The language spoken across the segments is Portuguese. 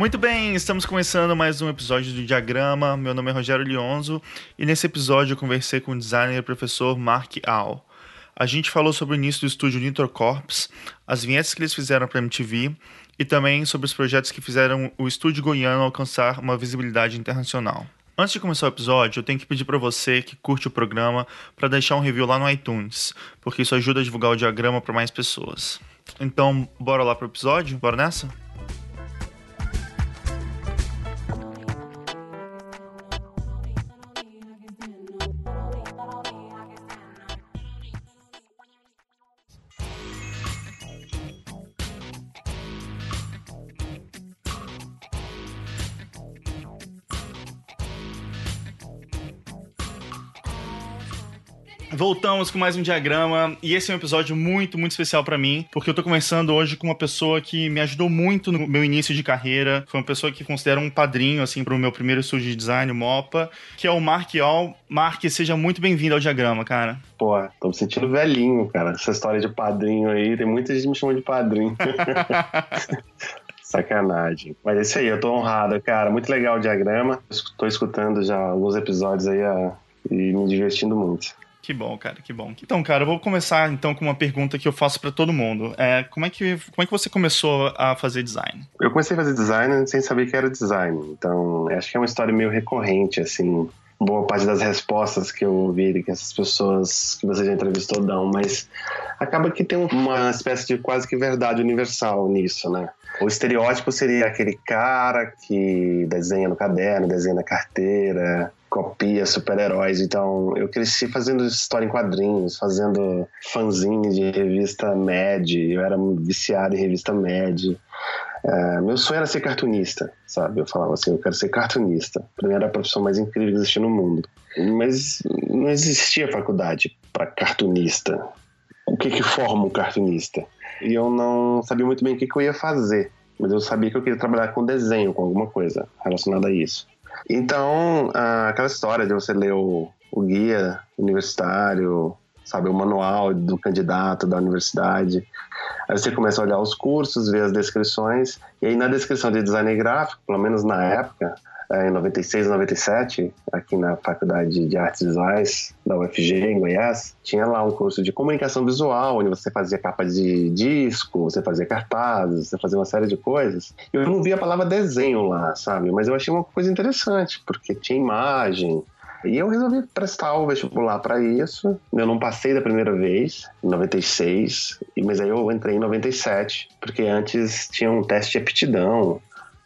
Muito bem, estamos começando mais um episódio do Diagrama. Meu nome é Rogério Lionzo e nesse episódio eu conversei com o designer e professor Mark Al. A gente falou sobre o início do estúdio Nitrocorps, as vinhetas que eles fizeram para MTV e também sobre os projetos que fizeram o estúdio goiano alcançar uma visibilidade internacional. Antes de começar o episódio, eu tenho que pedir para você que curte o programa para deixar um review lá no iTunes, porque isso ajuda a divulgar o diagrama para mais pessoas. Então, bora lá pro episódio? Bora nessa? Voltamos com mais um diagrama e esse é um episódio muito, muito especial para mim, porque eu tô conversando hoje com uma pessoa que me ajudou muito no meu início de carreira. Foi uma pessoa que considero um padrinho assim para o meu primeiro estúdio de design, o Mopa, que é o Mark All. Mark, seja muito bem-vindo ao diagrama, cara. Pô, tô me sentindo velhinho, cara. Essa história de padrinho aí, tem muita gente me chamando de padrinho. Sacanagem. Mas é isso aí, eu tô honrado, cara. Muito legal o diagrama. Estou escutando já alguns episódios aí a... e me divertindo muito. Que bom, cara, que bom. Então, cara, eu vou começar então com uma pergunta que eu faço para todo mundo. É, como, é que, como é que você começou a fazer design? Eu comecei a fazer design sem saber que era design. Então, acho que é uma história meio recorrente, assim. Boa parte das respostas que eu ouvi que essas pessoas que você já entrevistou dão, mas acaba que tem uma espécie de quase que verdade universal nisso, né? O estereótipo seria aquele cara que desenha no caderno, desenha na carteira, copia super-heróis. Então, eu cresci fazendo história em quadrinhos, fazendo fanzine de revista Mad. Eu era viciado em revista Mad. É, meu sonho era ser cartunista, sabe? Eu falava assim, eu quero ser cartunista. Pra mim era a profissão mais incrível que existia no mundo. Mas não existia faculdade para cartunista. O que que forma um cartunista? E eu não sabia muito bem o que, que eu ia fazer. Mas eu sabia que eu queria trabalhar com desenho, com alguma coisa relacionada a isso. Então, aquela história de você ler o, o guia universitário, sabe, o manual do candidato da universidade. Aí você começa a olhar os cursos, ver as descrições, e aí na descrição de design gráfico, pelo menos na época, em 96, 97, aqui na Faculdade de Artes Visuais da UFG, em Goiás, tinha lá um curso de comunicação visual, onde você fazia capa de disco, você fazia cartazes, você fazia uma série de coisas. Eu não vi a palavra desenho lá, sabe? Mas eu achei uma coisa interessante, porque tinha imagem, e eu resolvi prestar o vestibular para isso. Eu não passei da primeira vez, em 96, mas aí eu entrei em 97, porque antes tinha um teste de aptidão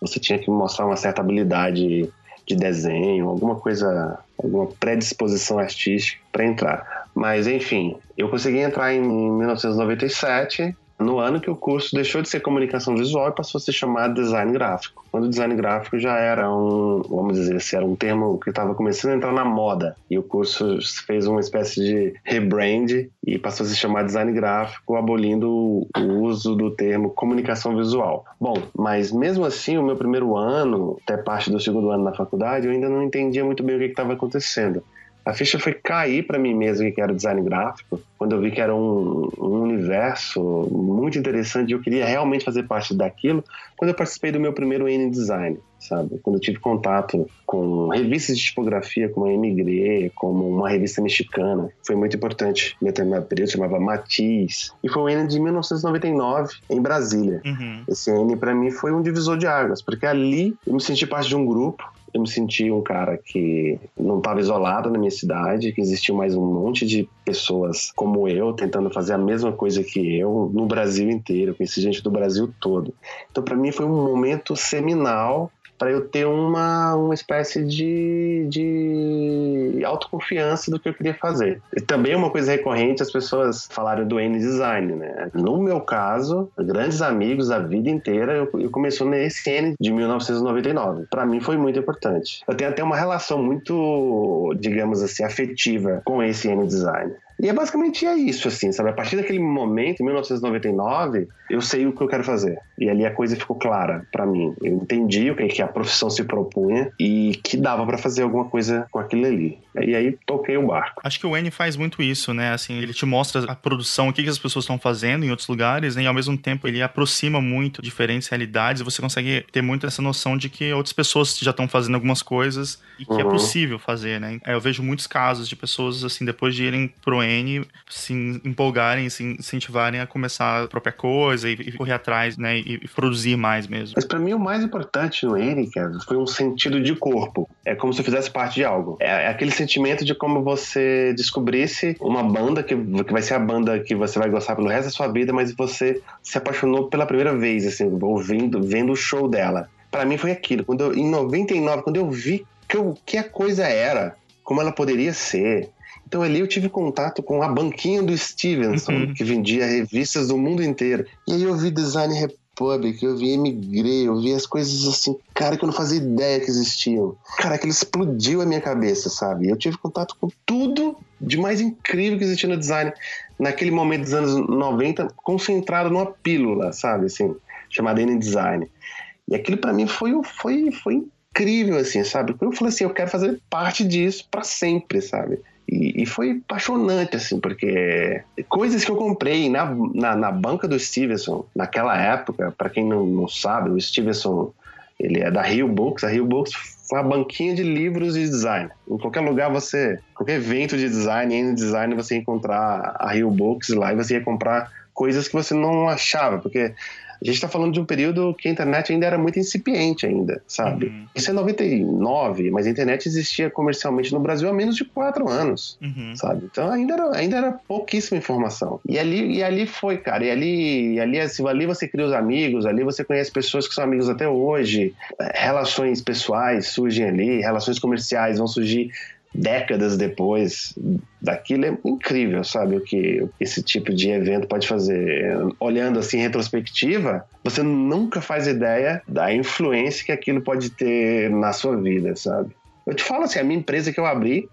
você tinha que mostrar uma certa habilidade de desenho, alguma coisa, alguma predisposição artística para entrar. Mas enfim, eu consegui entrar em 1997 no ano que o curso deixou de ser comunicação visual e passou a se chamar design gráfico. Quando o design gráfico já era um, vamos dizer assim, era um termo que estava começando a entrar na moda. E o curso fez uma espécie de rebrand e passou a se chamar design gráfico, abolindo o uso do termo comunicação visual. Bom, mas mesmo assim, o meu primeiro ano, até parte do segundo ano na faculdade, eu ainda não entendia muito bem o que estava acontecendo. A ficha foi cair para mim mesmo que era design gráfico, quando eu vi que era um, um, universo muito interessante e eu queria realmente fazer parte daquilo, quando eu participei do meu primeiro N Design, sabe? Quando eu tive contato com revistas de tipografia como a Emigré, como uma revista mexicana, foi muito importante em determinado período, chamava Matiz, e foi o N de 1999 em Brasília. Uhum. Esse N para mim foi um divisor de águas, porque ali eu me senti parte de um grupo eu me senti um cara que não estava isolado na minha cidade, que existia mais um monte de pessoas como eu tentando fazer a mesma coisa que eu no Brasil inteiro. Eu conheci gente do Brasil todo. Então, para mim, foi um momento seminal para eu ter uma, uma espécie de, de autoconfiança do que eu queria fazer. E também uma coisa recorrente, as pessoas falaram do N-Design, né? No meu caso, grandes amigos a vida inteira, eu, eu comecei nesse N de 1999. Para mim foi muito importante. Eu tenho até uma relação muito, digamos assim, afetiva com esse N-Design. E é basicamente é isso, assim, sabe? A partir daquele momento, em 1999, eu sei o que eu quero fazer. E ali a coisa ficou clara para mim. Eu entendi o que a profissão se propunha e que dava para fazer alguma coisa com aquilo ali. E aí toquei o barco. Acho que o N faz muito isso, né? Assim, ele te mostra a produção, o que, as pessoas estão fazendo em outros lugares, né? E ao mesmo tempo ele aproxima muito diferentes realidades e você consegue ter muito essa noção de que outras pessoas já estão fazendo algumas coisas e que é uhum. é possível fazer, né? Eu vejo muitos casos de pessoas, assim, depois de irem pro N, se empolgarem, se incentivarem a começar a própria coisa e, e correr atrás, né? E, e, produzir mais mesmo. Mas para mim o mais importante no N, cara, foi um sentido de corpo. É como se eu fizesse parte de algo. É, é aquele sentimento de como você descobrisse uma banda que, que vai ser a banda que você vai gostar pelo resto da sua vida, mas você se apaixonou pela primeira vez, assim, ouvindo, vendo o show dela. Para mim foi aquilo. Quando eu, em 99, quando eu vi que, eu, que a coisa era, como ela poderia ser. Então ali eu tive contato com a banquinha do Stevenson, uhum. que vendia revistas do mundo inteiro. E aí eu vi Design Republic, eu vi Emigré, eu vi as coisas assim, cara, que eu não fazia ideia que existiam. Cara, aquilo explodiu a minha cabeça, sabe? Eu tive contato com tudo de mais incrível que existia no design naquele momento dos anos 90, concentrado numa pílula, sabe? Assim, chamada N-Design. E aquilo para mim foi, foi, foi incrível, assim, sabe? Eu falei assim, eu quero fazer parte disso para sempre, sabe? E, e, foi apaixonante, assim, porque coisas que eu comprei na, na, na banca do Stevenson, naquela época, para quem não, não sabe, o Stevenson, ele é da Rio Books, a Rio Books foi a banquinha de livros de design. Em qualquer lugar você, qualquer evento de design, em design, você ia encontrar a Rio Books lá e você ia comprar coisas que você não achava, porque a gente está falando de um período que a internet ainda era muito incipiente ainda, sabe? Uhum. Isso é 99, mas a internet existia comercialmente no Brasil há menos de quatro anos, uhum. sabe? Então ainda era, ainda era pouquíssima informação. E ali, e ali foi, cara. E ali, e ali, assim, ali você cria os amigos, ali você conhece pessoas que são amigos até hoje. Relações pessoais surgem ali, relações comerciais vão surgir décadas depois daquilo é incrível, sabe? O que esse tipo de evento pode fazer. Olhando assim em retrospectiva, você nunca faz ideia da influência que aquilo pode ter na sua vida, sabe? Eu te falo assim, a minha empresa que eu abri,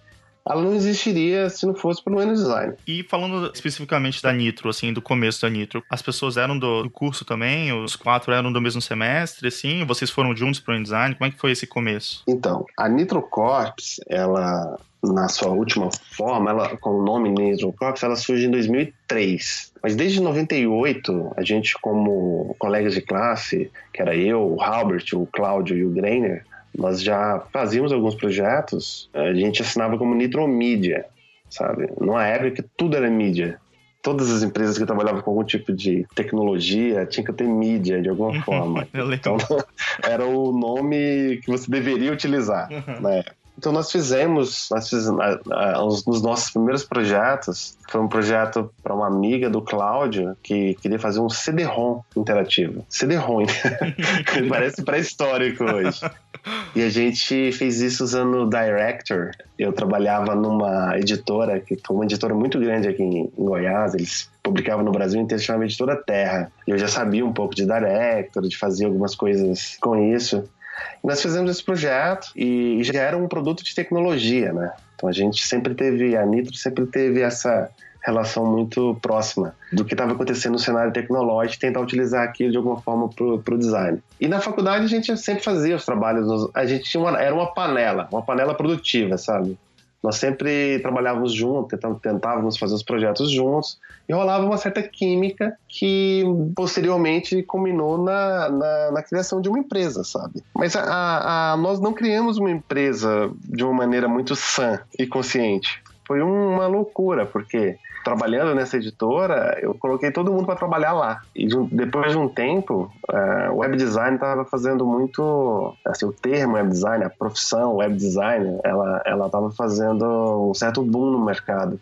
ela não existiria se não fosse pelo N Design. E falando especificamente da Nitro, assim, do começo da Nitro, as pessoas eram do, do curso também? Os quatro eram do mesmo semestre, assim? Vocês foram juntos para o Design? Como é que foi esse começo? Então, a Nitro Corps, ela na sua última forma, ela com o nome Nitro Corps, ela surge em 2003. Mas desde 98, a gente como colegas de classe, que era eu, o Halbert, o Cláudio e o Greiner, nós já fazíamos alguns projetos, a gente assinava como Nitromedia, sabe? Numa época que tudo era mídia. Todas as empresas que trabalhavam com algum tipo de tecnologia tinham que ter mídia de alguma forma. então, era o nome que você deveria utilizar uhum. na época. Então nós fizemos, nós fizemos nos nossos primeiros projetos, foi um projeto para uma amiga do Cláudio que queria fazer um CD-ROM interativo. CD-ROM, parece pré-histórico hoje. E a gente fez isso usando o Director. Eu trabalhava numa editora, que foi uma editora muito grande aqui em, em Goiás, eles publicavam no Brasil inteiro, chamava Editora Terra. E eu já sabia um pouco de Director, de fazer algumas coisas com isso. Nós fizemos esse projeto e já era um produto de tecnologia, né? Então a gente sempre teve, a Nitro sempre teve essa relação muito próxima do que estava acontecendo no cenário tecnológico tentar utilizar aquilo de alguma forma para o design. E na faculdade a gente sempre fazia os trabalhos, a gente tinha uma, era uma panela, uma panela produtiva, sabe? Nós sempre trabalhávamos juntos, tentávamos fazer os projetos juntos e rolava uma certa química que posteriormente culminou na, na, na criação de uma empresa, sabe? Mas a, a, nós não criamos uma empresa de uma maneira muito sã e consciente. Foi uma loucura, porque trabalhando nessa editora, eu coloquei todo mundo para trabalhar lá. E depois de um tempo, uh, o web design estava fazendo muito, assim, o termo web design, a profissão web design, ela ela estava fazendo um certo boom no mercado.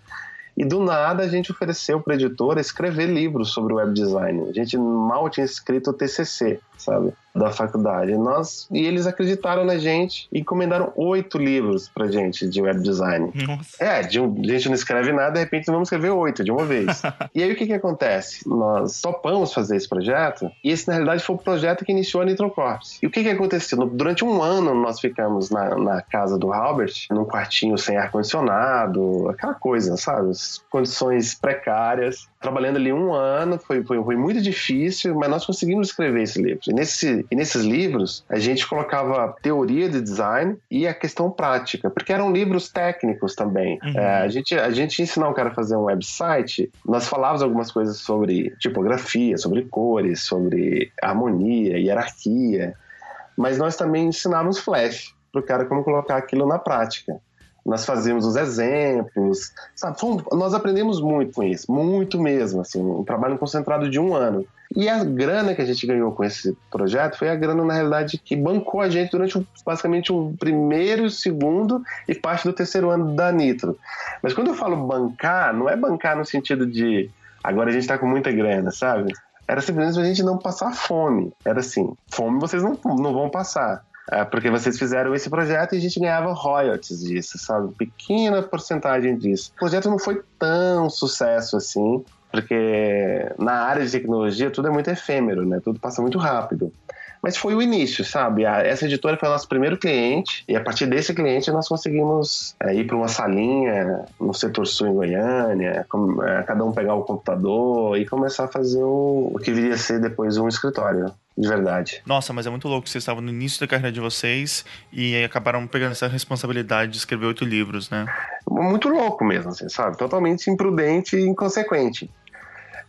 E do nada a gente ofereceu para a editora escrever livros sobre web design. A gente mal tinha escrito o TCC. Sabe? Da faculdade. Nós, e eles acreditaram na gente e encomendaram oito livros pra gente de web design. Nossa. É, de um, a gente não escreve nada, de repente vamos escrever oito de uma vez. e aí o que que acontece? Nós topamos fazer esse projeto e esse na realidade foi o projeto que iniciou a Nitrocorps. E o que que aconteceu? Durante um ano nós ficamos na, na casa do Albert, num quartinho sem ar-condicionado, aquela coisa, sabe? As condições precárias. Trabalhando ali um ano, foi, foi, foi muito difícil, mas nós conseguimos escrever esse livro. E, nesse, e nesses livros, a gente colocava teoria de design e a questão prática, porque eram livros técnicos também. Uhum. É, a, gente, a gente ia ensinar um cara a fazer um website, nós falávamos algumas coisas sobre tipografia, sobre cores, sobre harmonia, hierarquia, mas nós também ensinávamos Flash para o cara como colocar aquilo na prática. Nós fazíamos os exemplos, sabe? Nós aprendemos muito com isso, muito mesmo, assim, um trabalho concentrado de um ano. E a grana que a gente ganhou com esse projeto foi a grana, na realidade, que bancou a gente durante basicamente o primeiro, o segundo e parte do terceiro ano da Nitro. Mas quando eu falo bancar, não é bancar no sentido de agora a gente tá com muita grana, sabe? Era simplesmente a gente não passar fome. Era assim, fome vocês não, não vão passar. É, porque vocês fizeram esse projeto e a gente ganhava royalties disso, sabe? Pequena porcentagem disso. O projeto não foi tão sucesso assim, porque na área de tecnologia tudo é muito efêmero, né? Tudo passa muito rápido. Mas foi o início, sabe? Essa editora foi o nosso primeiro cliente e a partir desse cliente nós conseguimos é, ir para uma salinha no setor sul em Goiânia, com- é, cada um pegar o computador e começar a fazer o, o que viria a ser depois um escritório, de verdade. Nossa, mas é muito louco. Vocês estavam no início da carreira de vocês e acabaram pegando essa responsabilidade de escrever oito livros, né? muito louco mesmo, assim, sabe? Totalmente imprudente e inconsequente.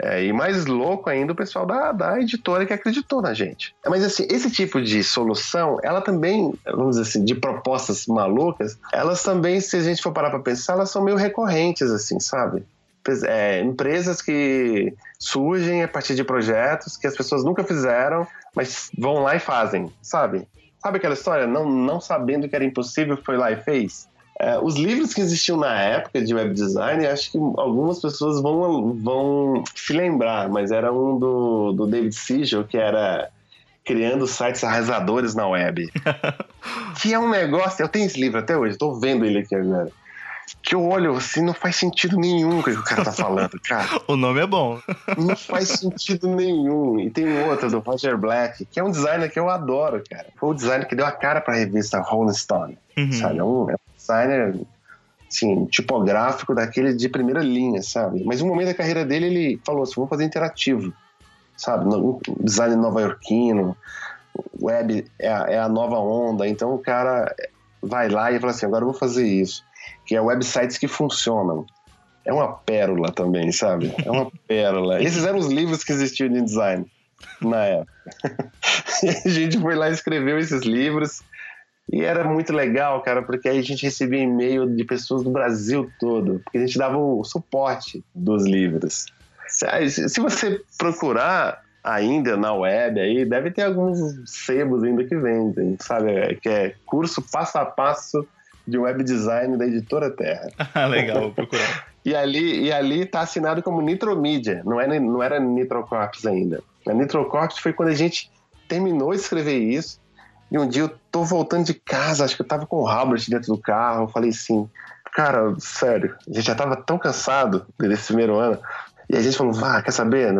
É, e mais louco ainda o pessoal da, da editora que acreditou na gente. Mas assim, esse tipo de solução, ela também, vamos dizer assim, de propostas malucas, elas também, se a gente for parar para pensar, elas são meio recorrentes, assim, sabe? É, empresas que surgem a partir de projetos que as pessoas nunca fizeram, mas vão lá e fazem, sabe? Sabe aquela história? Não, não sabendo que era impossível, foi lá e fez? É, os livros que existiam na época de web design, acho que algumas pessoas vão, vão se lembrar, mas era um do, do David Siegel, que era criando sites arrasadores na web. que é um negócio, eu tenho esse livro até hoje, estou vendo ele aqui agora. Que eu olho assim, não faz sentido nenhum o que o cara tá falando, cara. O nome é bom. Não faz sentido nenhum. E tem um outro do Roger Black, que é um designer que eu adoro, cara. Foi o designer que deu a cara pra revista Rolling Stone, Uhum. sabe? É um, é um designer, assim, tipográfico daquele de primeira linha, sabe? Mas no momento da carreira dele, ele falou assim, vou fazer interativo, sabe? Um design nova-iorquino, web é a, é a nova onda. Então o cara vai lá e fala assim, agora eu vou fazer isso. Que é websites que funcionam. É uma pérola também, sabe? É uma pérola. Esses eram os livros que existiam de design na época. E a gente foi lá e escreveu esses livros. E era muito legal, cara, porque aí a gente recebia e-mail de pessoas do Brasil todo, porque a gente dava o suporte dos livros. Se se você procurar ainda na web aí, deve ter alguns sebos ainda que vendem, sabe? Que é curso passo a passo de web design da editora Terra. Legal, vou procurar. E ali, e ali tá assinado como Nitromedia, não era, não era Nitrocorps ainda. A Nitrocorps foi quando a gente terminou de escrever isso. E um dia eu tô voltando de casa, acho que eu tava com o Albert dentro do carro. Eu falei assim, cara, sério, a gente já tava tão cansado desse primeiro ano. E a gente falou, vá, quer saber?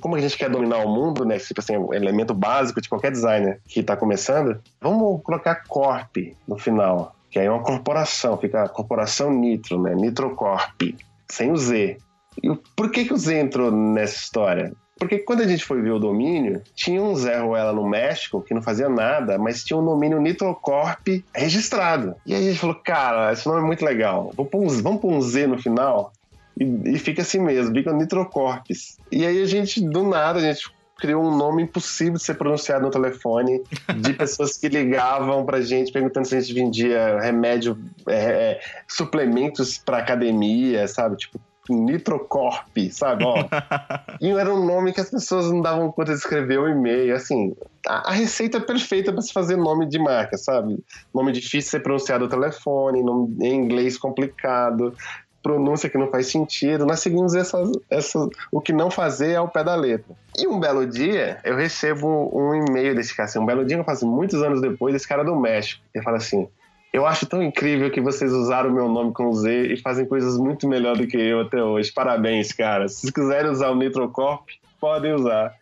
Como a gente quer dominar o mundo, né? Tipo assim, um elemento básico de qualquer designer que tá começando, vamos colocar Corp no final. Que aí é uma corporação, fica a corporação Nitro, né? Nitrocorp, sem o Z. E por que, que o Z entrou nessa história? Porque quando a gente foi ver o domínio, tinha um Zé Ruela no México que não fazia nada, mas tinha um domínio Nitrocorp registrado. E aí a gente falou, cara, esse nome é muito legal. Vamos vamos pôr um Z no final e, e fica assim mesmo, fica Nitrocorps. E aí a gente, do nada, a gente criou um nome impossível de ser pronunciado no telefone, de pessoas que ligavam pra gente perguntando se a gente vendia remédio, é, é, suplementos pra academia, sabe? Tipo, Nitrocorp, sabe? Ó, e era um nome que as pessoas não davam conta de escrever o e-mail. Assim, a, a receita é perfeita para se fazer nome de marca, sabe? Nome difícil de ser pronunciado no telefone, nome em inglês complicado. Pronúncia que não faz sentido. Nós seguimos essa, essa, o que não fazer ao pé da letra. E um belo dia, eu recebo um e-mail desse cara. Assim, um belo dia, eu faço muitos anos depois, esse cara do México. Ele fala assim: Eu acho tão incrível que vocês usaram o meu nome com Z e fazem coisas muito melhor do que eu até hoje. Parabéns, cara. Se vocês quiserem usar o Nitrocorp, podem usar.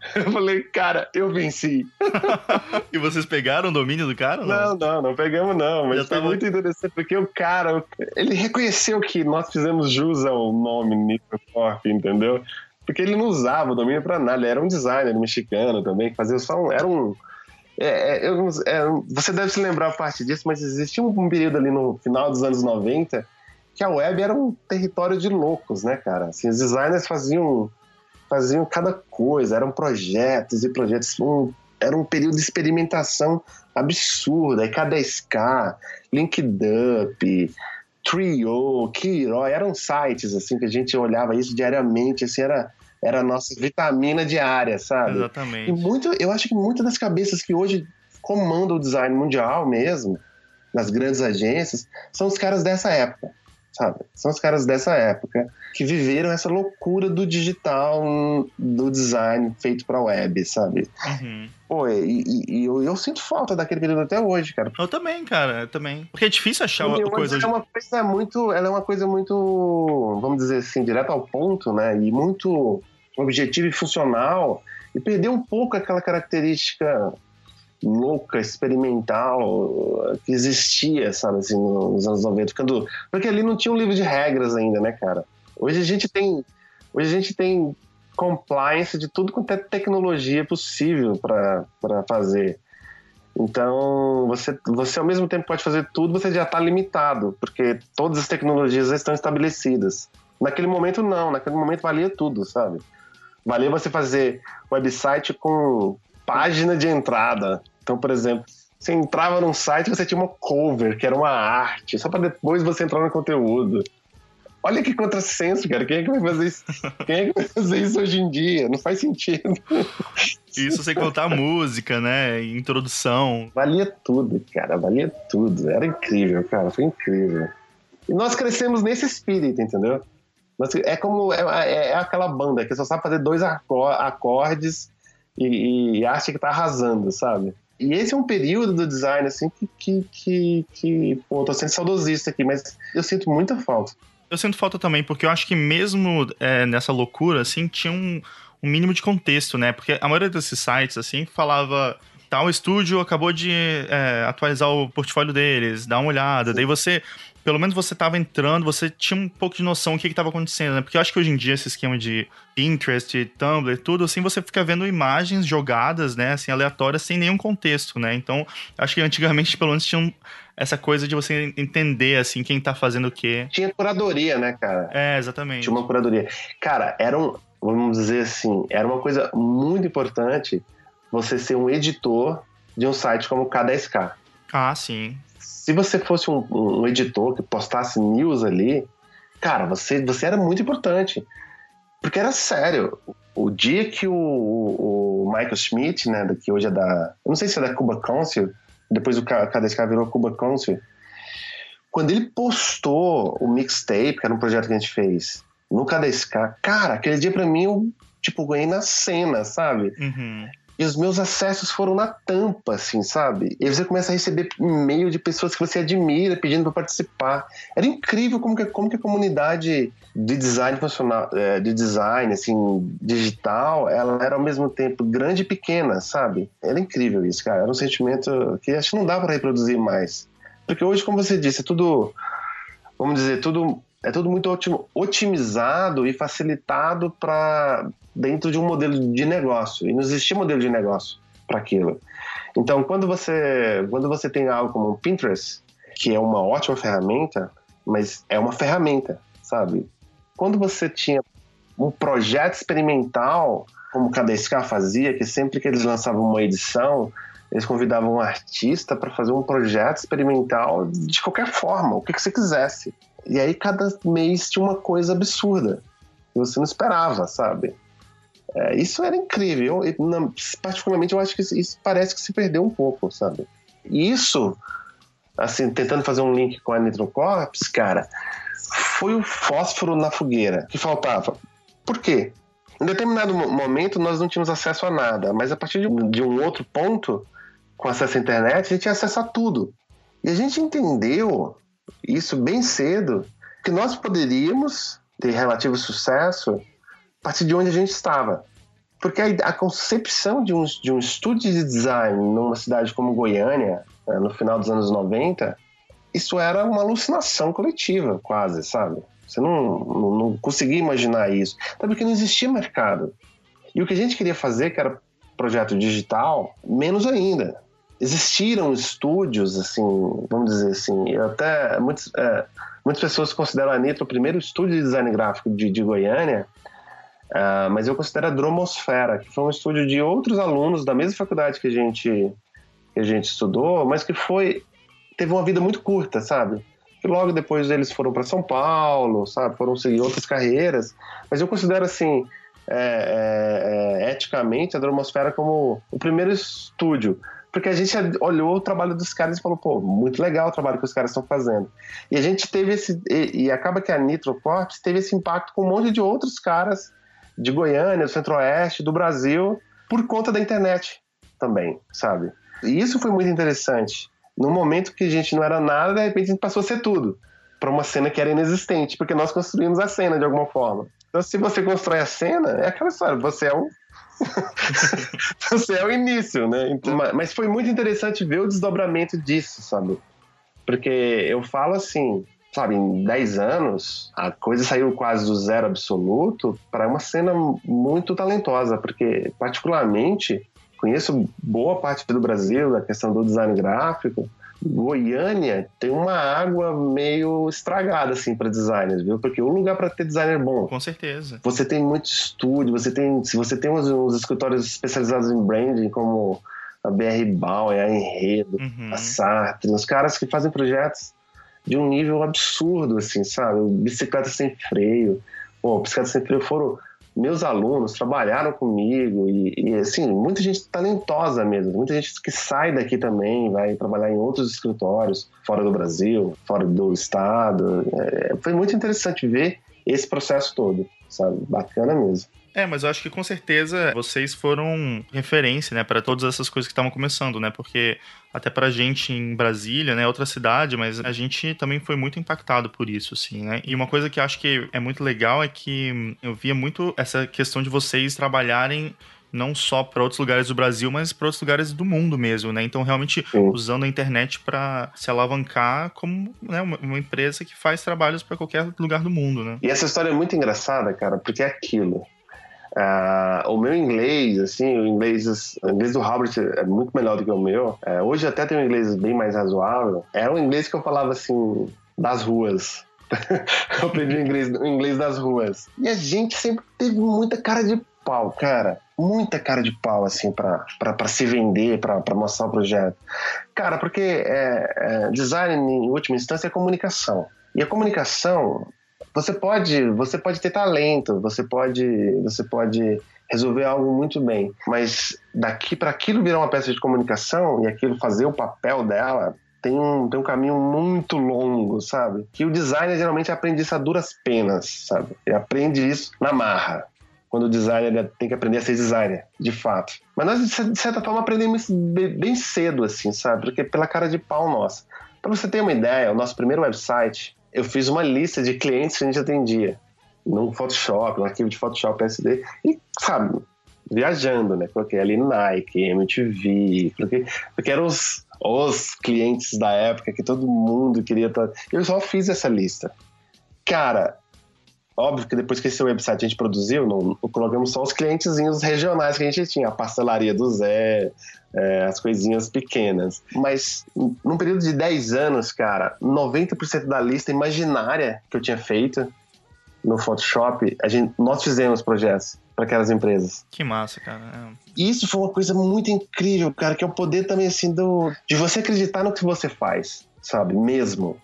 Eu falei, cara, eu venci. e vocês pegaram o domínio do cara? Não, não, não, não pegamos não. Mas Já foi tava... muito interessante porque o cara, ele reconheceu que nós fizemos jus ao nome Nitrocorp, entendeu? Porque ele não usava o domínio para nada. Ele era um designer mexicano também, que fazia só um. Era um. É, é, eu, é, você deve se lembrar a parte disso, mas existia um período ali no final dos anos 90 que a web era um território de loucos, né, cara? Assim, os designers faziam faziam cada coisa, eram projetos e projetos. Um, era um período de experimentação absurda. E cada SK, LinkedUp, Trio, Kiro, eram sites assim que a gente olhava isso diariamente, assim, era era a nossa vitamina diária, sabe? Exatamente. E muito, eu acho que muitas das cabeças que hoje comandam o design mundial mesmo, nas grandes agências, são os caras dessa época sabe? São os caras dessa época que viveram essa loucura do digital, do design feito pra web, sabe? Uhum. Pô, e, e, e eu, eu, sinto falta daquele período até hoje, cara. Eu também, cara, eu também. Porque é difícil achar uma coisa... Ela é uma coisa muito, ela é uma coisa muito, vamos dizer assim, direto ao ponto, né? E muito objetiva e funcional. E perdeu um pouco aquela característica louca, experimental que existia, sabe, assim, nos anos 90. Quando, porque ali não tinha um livro de regras ainda, né, cara? Hoje a gente tem, hoje a gente tem compliance de tudo quanto é tecnologia possível para fazer. Então, você, você ao mesmo tempo pode fazer tudo, você já está limitado, porque todas as tecnologias já estão estabelecidas. Naquele momento, não. Naquele momento valia tudo, sabe? Valia você fazer website com página de entrada. Então, por exemplo, você entrava num site você tinha uma cover, que era uma arte, só para depois você entrar no conteúdo. Olha que contrassenso, cara. Quem é que vai fazer isso? Quem é que vai fazer isso hoje em dia? Não faz sentido. Isso sem contar a música, né? Introdução. Valia tudo, cara. Valia tudo. Era incrível, cara. Foi incrível. E nós crescemos nesse espírito, entendeu? É como. É, é, é aquela banda que só sabe fazer dois acordes e, e acha que tá arrasando, sabe? E esse é um período do design, assim, que, que, que, que pô, tô sendo saudosista aqui, mas eu sinto muita falta. Eu sinto falta também, porque eu acho que mesmo é, nessa loucura, assim, tinha um, um mínimo de contexto, né? Porque a maioria desses sites, assim, falava tal estúdio acabou de é, atualizar o portfólio deles, dá uma olhada. Sim. Daí você pelo menos você estava entrando, você tinha um pouco de noção do que estava acontecendo, né? Porque eu acho que hoje em dia esse esquema de Pinterest, Tumblr, tudo assim, você fica vendo imagens jogadas, né, assim, aleatórias, sem nenhum contexto, né? Então, acho que antigamente, pelo menos, tinha essa coisa de você entender, assim, quem tá fazendo o quê. Tinha curadoria, né, cara? É, exatamente. Tinha uma curadoria. Cara, era um, vamos dizer assim, era uma coisa muito importante você ser um editor de um site como o K10K. Ah, sim se você fosse um, um, editor que postasse news ali, cara, você, você era muito importante. Porque era sério. O dia que o, o, Michael Schmidt, né, que hoje é da. Eu não sei se é da Cuba Council, depois o KDSK virou Cuba Council. Quando ele postou o mixtape, que era um projeto que a gente fez, no KDSK, cara, aquele dia pra mim eu, tipo, ganhei na cena, sabe? Uhum. E os meus acessos foram na tampa, assim, sabe? E você começa a receber e-mail de pessoas que você admira pedindo para participar. Era incrível como que, como que a comunidade de design funcional, é, de design, assim, digital, ela era ao mesmo tempo grande e pequena, sabe? Era incrível isso, cara. Era um sentimento que acho que não dá para reproduzir mais. Porque hoje, como você disse, é tudo, vamos dizer, tudo é tudo muito otimizado e facilitado para dentro de um modelo de negócio. E não existia modelo de negócio para aquilo. Então, quando você, quando você tem algo como o Pinterest, que é uma ótima ferramenta, mas é uma ferramenta, sabe? Quando você tinha um projeto experimental, como cada SK fazia, que sempre que eles lançavam uma edição, eles convidavam um artista para fazer um projeto experimental de qualquer forma, o que, que você quisesse. E aí cada mês tinha uma coisa absurda que você não esperava, sabe? É, isso era incrível. Eu, particularmente, eu acho que isso parece que se perdeu um pouco, sabe? E isso, assim, tentando fazer um link com a Nitrocorps, cara, foi o fósforo na fogueira que faltava. Por quê? Em determinado momento nós não tínhamos acesso a nada, mas a partir de um, de um outro ponto, com acesso à internet, a gente tinha acesso a tudo. E a gente entendeu isso bem cedo, que nós poderíamos ter relativo sucesso a partir de onde a gente estava. Porque a, a concepção de um, de um estúdio de design numa cidade como Goiânia, né, no final dos anos 90, isso era uma alucinação coletiva, quase, sabe? Você não, não, não conseguia imaginar isso. Até porque não existia mercado. E o que a gente queria fazer, que era projeto digital, menos ainda. Existiram estúdios, assim, vamos dizer assim, até muitos, é, muitas pessoas consideram a Nitro o primeiro estúdio de design gráfico de, de Goiânia, uh, mas eu considero a Dromosfera, que foi um estúdio de outros alunos da mesma faculdade que a gente, que a gente estudou, mas que foi teve uma vida muito curta, sabe? E logo depois eles foram para São Paulo, sabe? Foram seguir outras carreiras. Mas eu considero assim, é, é, é, eticamente, a Dromosfera como o primeiro estúdio. Porque a gente olhou o trabalho dos caras e falou, pô, muito legal o trabalho que os caras estão fazendo. E a gente teve esse. E, e acaba que a Nitro Corps teve esse impacto com um monte de outros caras de Goiânia, do Centro-Oeste, do Brasil, por conta da internet também, sabe? E isso foi muito interessante no momento que a gente não era nada, de repente a gente passou a ser tudo. Para uma cena que era inexistente, porque nós construímos a cena de alguma forma. Então, se você constrói a cena, é aquela história, você é um. você é o início, né? Então, mas foi muito interessante ver o desdobramento disso, sabe? Porque eu falo assim, sabe, em 10 anos, a coisa saiu quase do zero absoluto para uma cena muito talentosa, porque, particularmente, conheço boa parte do Brasil, da questão do design gráfico. Goiânia tem uma água meio estragada assim para designers, viu? Porque o lugar para ter designer bom. Com certeza. Você tem muito estúdio, você tem, se você tem uns, uns escritórios especializados em branding como a BR Bauer, a Enredo, uhum. a Sartre, os caras que fazem projetos de um nível absurdo assim, sabe? Bicicleta sem freio. Pô, bicicleta sem freio foram meus alunos trabalharam comigo e, e, assim, muita gente talentosa mesmo, muita gente que sai daqui também, vai trabalhar em outros escritórios, fora do Brasil, fora do estado. É, foi muito interessante ver esse processo todo, sabe? Bacana mesmo. É, mas eu acho que com certeza vocês foram referência, né, para todas essas coisas que estavam começando, né? Porque até pra gente em Brasília, né, outra cidade, mas a gente também foi muito impactado por isso, assim, né? E uma coisa que eu acho que é muito legal é que eu via muito essa questão de vocês trabalharem não só para outros lugares do Brasil, mas para outros lugares do mundo mesmo, né? Então, realmente Sim. usando a internet para se alavancar como né, uma, uma, empresa que faz trabalhos para qualquer lugar do mundo, né? E essa história é muito engraçada, cara, porque é aquilo. Uh, o meu inglês, assim, o inglês, o inglês do Robert é muito melhor do que o meu. Uh, hoje até tenho um inglês bem mais razoável. É o inglês que eu falava assim das ruas. eu aprendi o inglês, o inglês das ruas. E a gente sempre teve muita cara de pau, cara. Muita cara de pau, assim, pra, pra, pra se vender, pra, pra mostrar o projeto. Cara, porque é, é, design, em última instância, é comunicação. E a comunicação, você pode, você pode ter talento, você pode, você pode resolver algo muito bem, mas daqui para aquilo virar uma peça de comunicação e aquilo fazer o papel dela, tem um, tem um caminho muito longo, sabe? Que o designer geralmente aprende isso a duras penas, sabe? Ele aprende isso na marra. Quando o designer tem que aprender a ser designer, de fato. Mas nós, de certa forma, aprendemos bem cedo, assim, sabe? Porque pela cara de pau nossa. Pra você ter uma ideia, o nosso primeiro website, eu fiz uma lista de clientes que a gente atendia no Photoshop, no arquivo de Photoshop SD, e, sabe, viajando, né? Coloquei ali Nike, MTV, porque, porque eram os, os clientes da época que todo mundo queria estar. Tá... Eu só fiz essa lista. Cara, Óbvio que depois que esse website a gente produziu, não, colocamos só os clientezinhos regionais que a gente tinha, a pastelaria do Zé, é, as coisinhas pequenas. Mas num período de 10 anos, cara, 90% da lista imaginária que eu tinha feito no Photoshop, a gente, nós fizemos projetos para aquelas empresas. Que massa, cara. É. Isso foi uma coisa muito incrível, cara, que é o poder também, assim, do, de você acreditar no que você faz, sabe? Mesmo.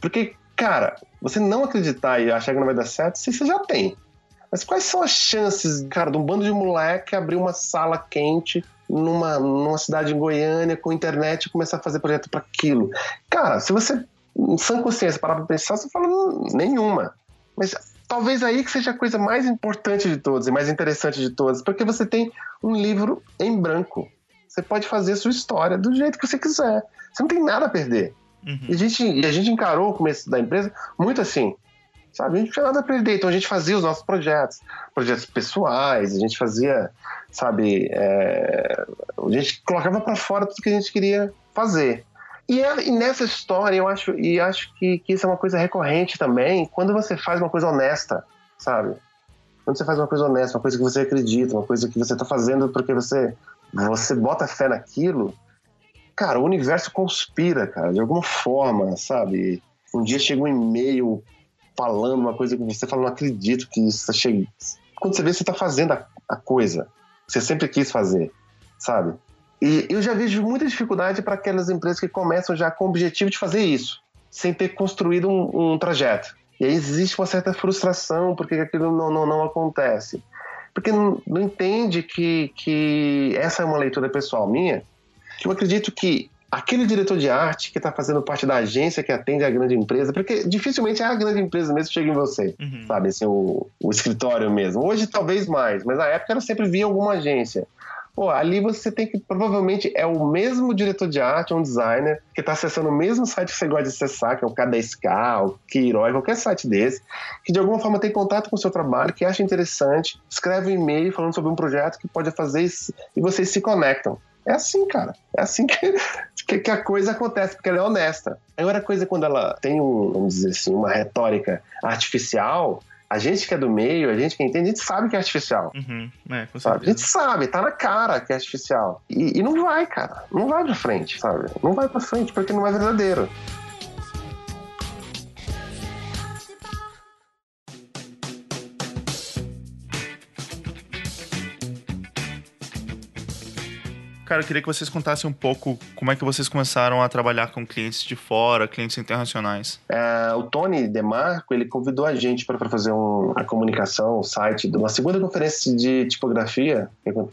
Porque, cara, você não acreditar e achar que não vai dar certo, você já tem. Mas quais são as chances, cara, de um bando de moleque abrir uma sala quente numa, numa cidade em Goiânia com internet e começar a fazer projeto para aquilo? Cara, se você em sã consciência, parar pra pensar, você fala, hum, nenhuma. Mas talvez aí que seja a coisa mais importante de todas e mais interessante de todas, porque você tem um livro em branco. Você pode fazer a sua história do jeito que você quiser. Você não tem nada a perder. Uhum. E, a gente, e a gente encarou o começo da empresa muito assim. Sabe? A gente não tinha nada a perder. Então a gente fazia os nossos projetos, projetos pessoais, a gente fazia, sabe, é... a gente colocava para fora tudo que a gente queria fazer. E, é, e, nessa história, eu acho, e acho que, que isso é uma coisa recorrente também, quando você faz uma coisa honesta, sabe? Quando você faz uma coisa honesta, uma coisa que você acredita, uma coisa que você está fazendo porque você, você bota fé naquilo, cara, o universo conspira, cara, de alguma forma, sabe? Um dia chega um e-mail falando uma coisa que você fala, não acredito que isso está chegando. Quando você vê, você está fazendo a, a coisa você sempre quis fazer, sabe? E eu já vejo muita dificuldade para aquelas empresas que começam já com o objetivo de fazer isso, sem ter construído um, um trajeto. E aí existe uma certa frustração porque aquilo não, não, não acontece. Porque não, não entende que, que essa é uma leitura pessoal minha, que eu acredito que aquele diretor de arte que está fazendo parte da agência que atende a grande empresa, porque dificilmente é a grande empresa mesmo que chega em você, uhum. sabe? Assim, o, o escritório mesmo. Hoje talvez mais, mas na época era sempre via alguma agência. Pô, ali você tem que. Provavelmente é o mesmo diretor de arte, um designer, que está acessando o mesmo site que você gosta de acessar, que é o K10K, o Queiroz, qualquer site desse, que de alguma forma tem contato com o seu trabalho, que acha interessante, escreve um e-mail falando sobre um projeto que pode fazer isso, e vocês se conectam. É assim, cara. É assim que, que, a coisa acontece, porque ela é honesta. Agora, a coisa quando ela tem, um, vamos dizer assim, uma retórica artificial, a gente que é do meio, a gente que entende, a gente sabe que é artificial. Uhum. É, sabe? A gente sabe, tá na cara que é artificial. E, e, não vai, cara. Não vai pra frente, sabe? Não vai pra frente porque não é verdadeiro. Cara, eu queria que vocês contassem um pouco como é que vocês começaram a trabalhar com clientes de fora, clientes internacionais. É, o Tony DeMarco, ele convidou a gente para fazer um, a comunicação, o site de uma segunda conferência de tipografia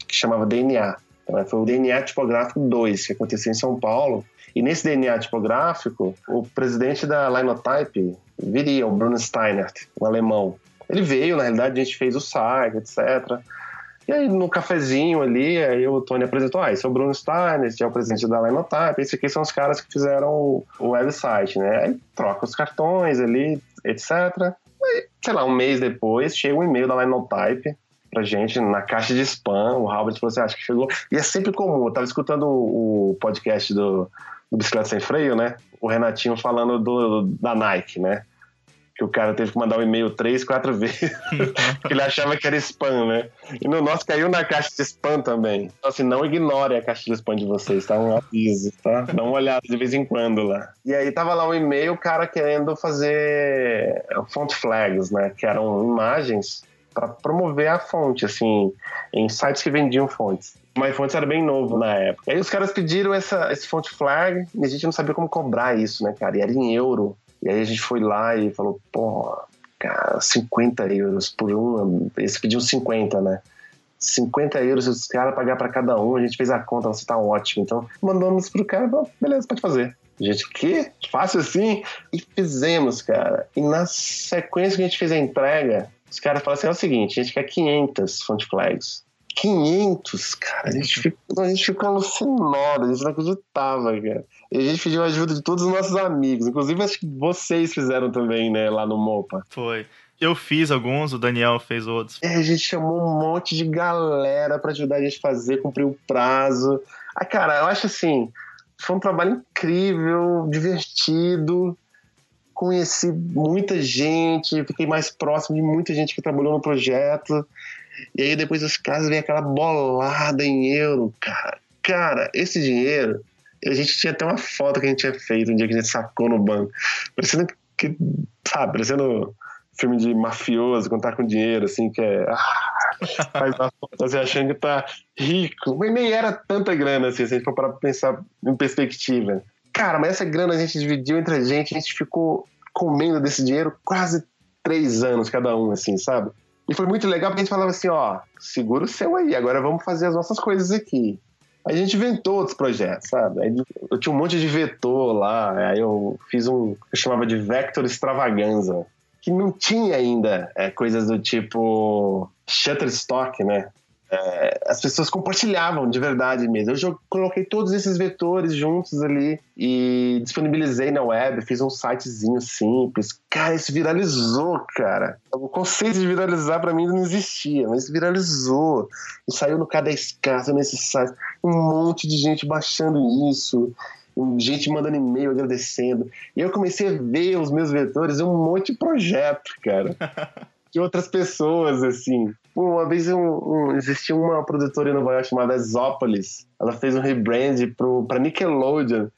que chamava DNA. Então, foi o DNA Tipográfico 2, que aconteceu em São Paulo. E nesse DNA tipográfico, o presidente da Linotype viria, o Bruno Steinert, um alemão. Ele veio, na realidade, a gente fez o site, etc. E aí, no cafezinho ali, aí o Tony apresentou, ah, esse é o Bruno Stein, esse é o presidente da Linotype, esse aqui são os caras que fizeram o website, né? Aí troca os cartões ali, etc. Aí, sei lá, um mês depois, chega um e-mail da Linotype pra gente na caixa de spam, o Robert falou assim, ah, acho que chegou... E é sempre comum, eu tava escutando o, podcast do, do Bicicleta Sem Freio, né? O Renatinho falando do, da Nike, né? Que o cara teve que mandar o um e-mail três, quatro vezes, porque ele achava que era spam, né? E no nosso caiu na caixa de spam também. Então, assim, não ignore a caixa de spam de vocês, tá? Um aviso, tá? Dá uma olhada de vez em quando lá. E aí tava lá um e-mail, o cara querendo fazer font flags, né? Que eram imagens para promover a fonte, assim, em sites que vendiam fontes. Mas fontes era bem novo na época. Aí os caras pediram essa, esse font flag e a gente não sabia como cobrar isso, né, cara? E era em euro. E aí a gente foi lá e falou, pô, cara, 50 euros por um. Eles pediam 50, né? 50 euros os caras pagar para cada um, a gente fez a conta, você tá ótimo. Então, mandamos pro cara, falou, beleza, pode fazer. Gente, que? Fácil assim? E fizemos, cara. E na sequência que a gente fez a entrega, os caras falaram assim: é o seguinte, a gente quer 500 front flags. 500, cara. A gente ficou, a gente ficou alucinado, a gente não acreditava, cara. E a gente pediu a ajuda de todos os nossos amigos. Inclusive, acho que vocês fizeram também, né, lá no Mopa. Foi. Eu fiz alguns, o Daniel fez outros. É, a gente chamou um monte de galera para ajudar a gente a fazer, cumprir o prazo. Ah, cara, eu acho assim, foi um trabalho incrível, divertido. Conheci muita gente, fiquei mais próximo de muita gente que trabalhou no projeto. E aí depois os caras vem aquela bolada em euro, cara. Cara, esse dinheiro a gente tinha até uma foto que a gente tinha feito um dia que a gente sacou no banco. Parecendo que, sabe, parecendo filme de mafioso, quando tá com dinheiro, assim, que é. Ah, faz uma foto assim, achando que tá rico. Mas nem era tanta grana, assim, se a gente for para pensar em perspectiva. Cara, mas essa grana a gente dividiu entre a gente, a gente ficou comendo desse dinheiro quase três anos cada um, assim, sabe? E foi muito legal porque a gente falava assim: ó, segura o seu aí, agora vamos fazer as nossas coisas aqui. a gente inventou outros projetos, sabe? Eu tinha um monte de vetor lá, aí eu fiz um que eu chamava de Vector Extravaganza, que não tinha ainda é, coisas do tipo Shutterstock, né? É, as pessoas compartilhavam de verdade mesmo. Eu coloquei todos esses vetores juntos ali e disponibilizei na web, fiz um sitezinho simples. Cara, isso viralizou, cara. O conceito de viralizar para mim não existia, mas viralizou. E saiu no K10K, saiu nesse site. Um monte de gente baixando isso gente mandando e-mail agradecendo. E eu comecei a ver os meus vetores, um monte de projeto, cara. de outras pessoas, assim. Uma vez um, um, existia uma produtora em Nova York chamada Zópolis. Ela fez um rebrand pra Nickelodeon.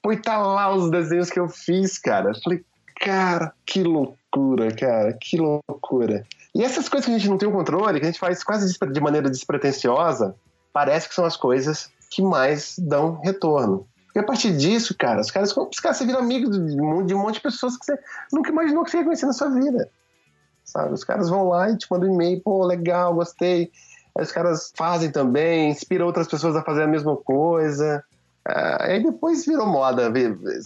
Pô, e tá lá os desenhos que eu fiz, cara. Eu falei, cara, que loucura, cara, que loucura. E essas coisas que a gente não tem o controle, que a gente faz quase de maneira despretensiosa, parece que são as coisas que mais dão retorno. E a partir disso, cara, os caras, os caras você vira amigo de um monte de pessoas que você nunca imaginou que você ia conhecer na sua vida sabe? Os caras vão lá e te mandam um e-mail, pô, legal, gostei. Aí os caras fazem também, inspiram outras pessoas a fazer a mesma coisa. Uh, aí depois virou moda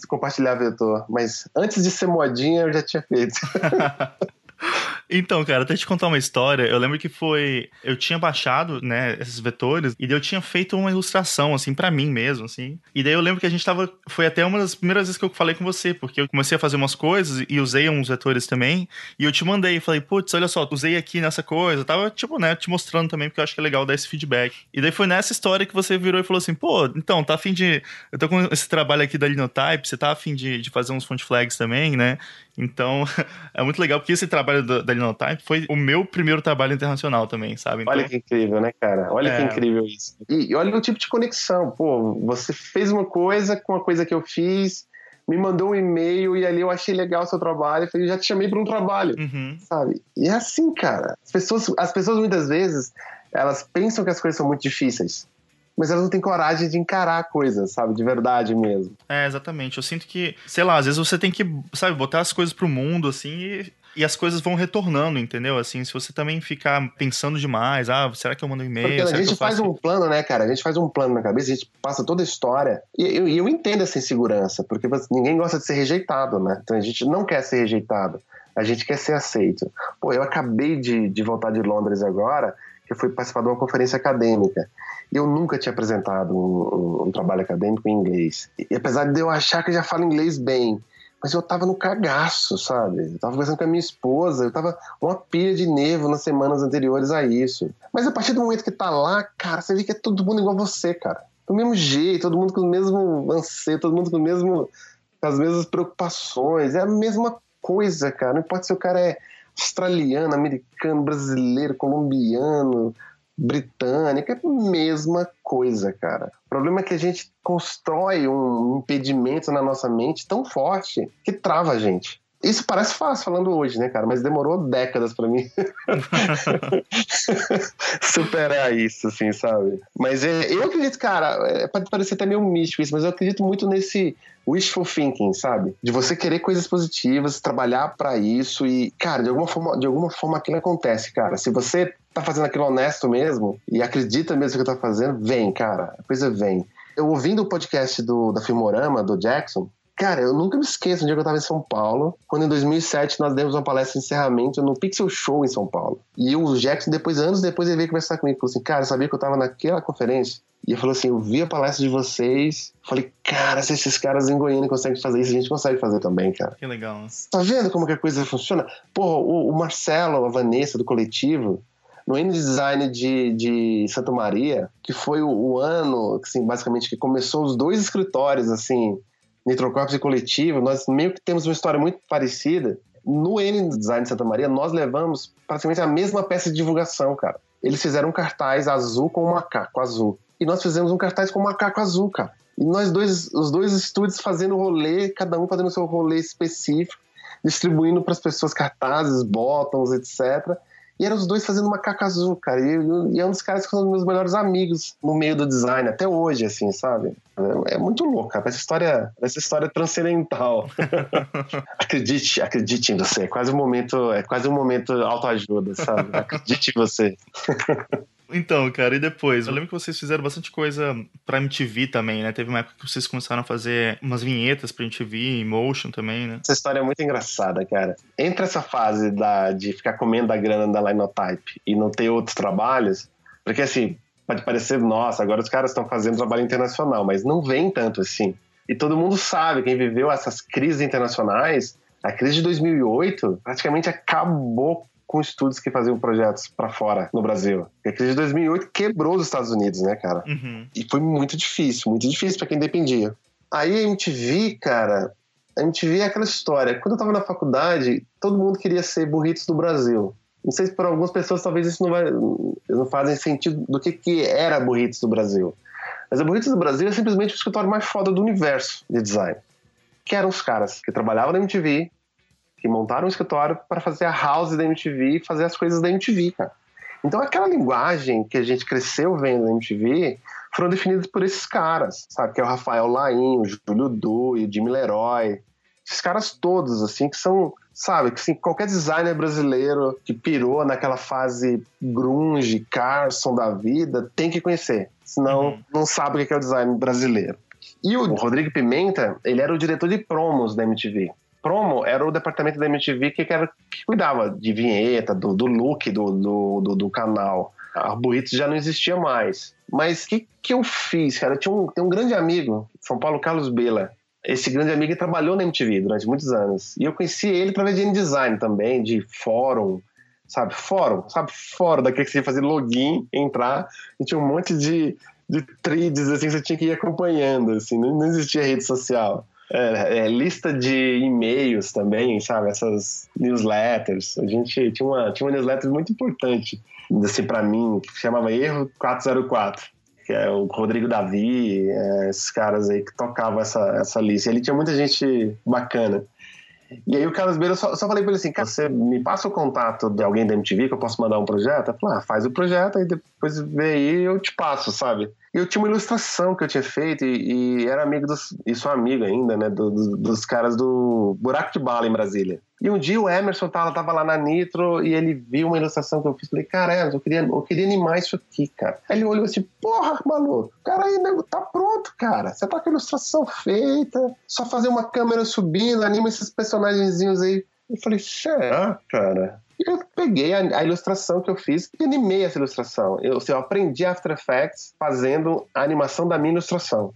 compartilhar vetor, mas antes de ser modinha eu já tinha feito. Então, cara, até te contar uma história. Eu lembro que foi. Eu tinha baixado, né, esses vetores, e daí eu tinha feito uma ilustração, assim, para mim mesmo, assim. E daí eu lembro que a gente tava. Foi até uma das primeiras vezes que eu falei com você, porque eu comecei a fazer umas coisas e usei uns vetores também. E eu te mandei, falei, putz, olha só, usei aqui nessa coisa. Eu tava, tipo, né, te mostrando também, porque eu acho que é legal dar esse feedback. E daí foi nessa história que você virou e falou assim, pô, então, tá afim de. Eu tô com esse trabalho aqui da Linotype, você tá afim de, de fazer uns font flags também, né? Então, é muito legal, porque esse trabalho da, da Linotype foi o meu primeiro trabalho internacional também, sabe? Então, olha que incrível, né, cara? Olha é... que incrível isso. E, e olha o tipo de conexão. Pô, você fez uma coisa com a coisa que eu fiz, me mandou um e-mail e ali eu achei legal o seu trabalho, falei, já te chamei para um trabalho, uhum. sabe? E é assim, cara. As pessoas, as pessoas muitas vezes, elas pensam que as coisas são muito difíceis mas elas não têm coragem de encarar a coisa, sabe? De verdade mesmo. É, exatamente. Eu sinto que, sei lá, às vezes você tem que, sabe, botar as coisas pro mundo, assim, e, e as coisas vão retornando, entendeu? Assim, se você também ficar pensando demais, ah, será que eu mando um e-mail? Porque a gente faz um plano, né, cara? A gente faz um plano na cabeça, a gente passa toda a história. E eu, eu entendo essa insegurança, porque ninguém gosta de ser rejeitado, né? Então a gente não quer ser rejeitado. A gente quer ser aceito. Pô, eu acabei de, de voltar de Londres agora, que eu fui participar de uma conferência acadêmica. Eu nunca tinha apresentado um, um, um, trabalho acadêmico em inglês. E apesar de eu achar que já falo inglês bem, mas eu tava no cagaço, sabe? Eu tava conversando com a minha esposa, eu tava uma pilha de nervo nas semanas anteriores a isso. Mas a partir do momento que tá lá, cara, você vê que é todo mundo igual você, cara. Do mesmo jeito, todo mundo com o mesmo anseio, todo mundo com o mesmo com as mesmas preocupações, é a mesma coisa, cara. Não importa se o cara é australiano, americano, brasileiro, colombiano, britânica, é mesma coisa, cara. O problema é que a gente constrói um impedimento na nossa mente tão forte que trava a gente. Isso parece fácil falando hoje, né, cara? Mas demorou décadas para mim superar isso, assim, sabe? Mas é, eu acredito, cara, é, pode parecer até meio místico isso, mas eu acredito muito nesse wishful thinking, sabe? De você querer coisas positivas, trabalhar para isso e, cara, de alguma forma, de alguma forma aquilo acontece, cara. Se você tá fazendo aquilo honesto mesmo e acredita mesmo que tá fazendo, vem, cara. A coisa vem. Eu ouvindo o podcast do, da Filmorama, do Jackson, Cara, eu nunca me esqueço um dia que eu tava em São Paulo, quando em 2007 nós demos uma palestra de encerramento no Pixel Show em São Paulo. E o Jackson, depois, anos depois, ele veio conversar comigo. Falou assim, cara, eu sabia que eu tava naquela conferência. E ele falou assim, eu vi a palestra de vocês. Falei, cara, se esses caras em Goiânia conseguem fazer isso, a gente consegue fazer também, cara. Que legal. Tá vendo como que a coisa funciona? Pô, o, o Marcelo, a Vanessa do coletivo, no Design de, de Santa Maria, que foi o, o ano, assim, basicamente, que começou os dois escritórios, assim, Nitrocorpos e Coletivo, nós meio que temos uma história muito parecida. No N Design de Santa Maria, nós levamos praticamente a mesma peça de divulgação, cara. Eles fizeram um cartaz azul com um macaco azul. E nós fizemos um cartaz com um macaco azul, cara. E nós dois, os dois estúdios fazendo rolê, cada um fazendo seu rolê específico, distribuindo para as pessoas cartazes, botões, etc. E eram os dois fazendo macaco azul, cara. E, e é um dos caras que são meus melhores amigos no meio do design, até hoje, assim, sabe? É, é muito louco, cara. Essa história, essa história transcendental. acredite, acredite em você. É quase um momento, é quase um momento autoajuda, sabe? Acredite em você. Então, cara, e depois? Eu lembro que vocês fizeram bastante coisa pra MTV também, né? Teve uma época que vocês começaram a fazer umas vinhetas pra MTV, motion também, né? Essa história é muito engraçada, cara. Entre essa fase da, de ficar comendo a grana da Linotype e não ter outros trabalhos, porque assim, pode parecer, nossa, agora os caras estão fazendo trabalho internacional, mas não vem tanto assim. E todo mundo sabe, quem viveu essas crises internacionais, a crise de 2008 praticamente acabou com estudos que faziam projetos para fora no Brasil. a crise de 2008 quebrou os Estados Unidos, né, cara? Uhum. E foi muito difícil, muito difícil para quem dependia. Aí a MTV, cara, a MTV é aquela história. Quando eu tava na faculdade, todo mundo queria ser burritos do Brasil. Não sei se para algumas pessoas talvez isso não, vai, não fazem sentido do que, que era Burritos do Brasil. Mas a Burritos do Brasil é simplesmente o escritório mais foda do universo de design. Que eram os caras que trabalhavam na MTV, que montaram um escritório para fazer a house da MTV e fazer as coisas da MTV, cara. Então aquela linguagem que a gente cresceu vendo na MTV foram definidas por esses caras, sabe? Que é o Rafael Laim, o Júlio Du e o Jimmy Leroy. Esses caras todos, assim, que são, sabe? Que assim, qualquer designer brasileiro que pirou naquela fase grunge, Carson da vida, tem que conhecer. Senão uhum. não sabe o que é o design brasileiro. E o Rodrigo Pimenta, ele era o diretor de promos da MTV promo era o departamento da MTV que, era, que cuidava de vinheta, do, do look do, do, do, do canal. A Burritos já não existia mais. Mas o que, que eu fiz, cara? Eu tinha um, um grande amigo, São Paulo Carlos Bela. Esse grande amigo trabalhou na MTV durante muitos anos. E eu conheci ele através de InDesign também, de fórum, sabe? Fórum, sabe? Fórum, daquele que você ia fazer login, entrar, e tinha um monte de, de threads, assim, que você tinha que ir acompanhando, assim, não, não existia rede social. É, é, lista de e-mails também, sabe? Essas newsletters. A gente tinha uma, tinha uma newsletter muito importante, assim, para mim, que chamava Erro 404 que é o Rodrigo Davi, é, esses caras aí que tocavam essa, essa lista. E ali tinha muita gente bacana. E aí o Carlos Beira, eu só, só falei pra ele assim, cara, você me passa o contato de alguém da MTV que eu posso mandar um projeto? Ele falou, ah, faz o projeto, aí depois vem aí eu te passo, sabe? Eu tinha uma ilustração que eu tinha feito e, e era amigo dos, e sou amigo ainda, né, do, do, dos caras do Buraco de Bala em Brasília. E um dia o Emerson tava, tava lá na Nitro e ele viu uma ilustração que eu fiz. Falei, cara, eu queria, eu queria animar isso aqui, cara. Aí ele olhou assim, porra, maluco, cara aí, nego, tá pronto, cara. Você tá com a ilustração feita, só fazer uma câmera subindo, anima esses personagenzinhos aí. Eu falei, será, cara? Eu peguei a, a, ilustração que eu fiz e animei essa ilustração. Eu, assim, eu aprendi After Effects fazendo a animação da minha ilustração.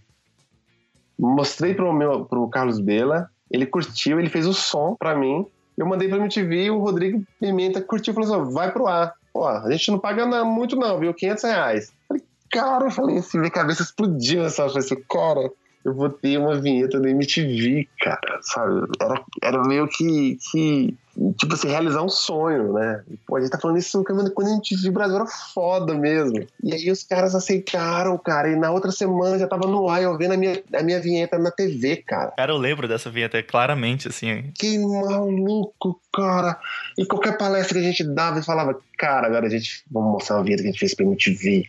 Mostrei pro, meu, pro Carlos Bela, ele curtiu, ele fez o som para mim. Eu mandei pra MTV e o Rodrigo Pimenta curtiu e falou assim: vai pro ar. Pô, a gente não paga muito, não, viu? 500 reais. falei, cara, eu falei assim, minha cabeça explodiu. Eu falei assim, cara, eu vou ter uma vinheta da MTV, cara, sabe? Era, era meio que, que tipo assim, realizar um sonho, né? Pô, a gente tá falando isso quando a gente viu Brasil era foda mesmo. E aí os caras aceitaram, cara, e na outra semana já tava no ar, eu vendo a minha, a minha vinheta na TV, cara. Cara, eu lembro dessa vinheta claramente, assim. Que maluco, cara. E qualquer palestra que a gente dava e falava, cara, agora a gente, vamos mostrar uma vinheta que a gente fez pra MTV.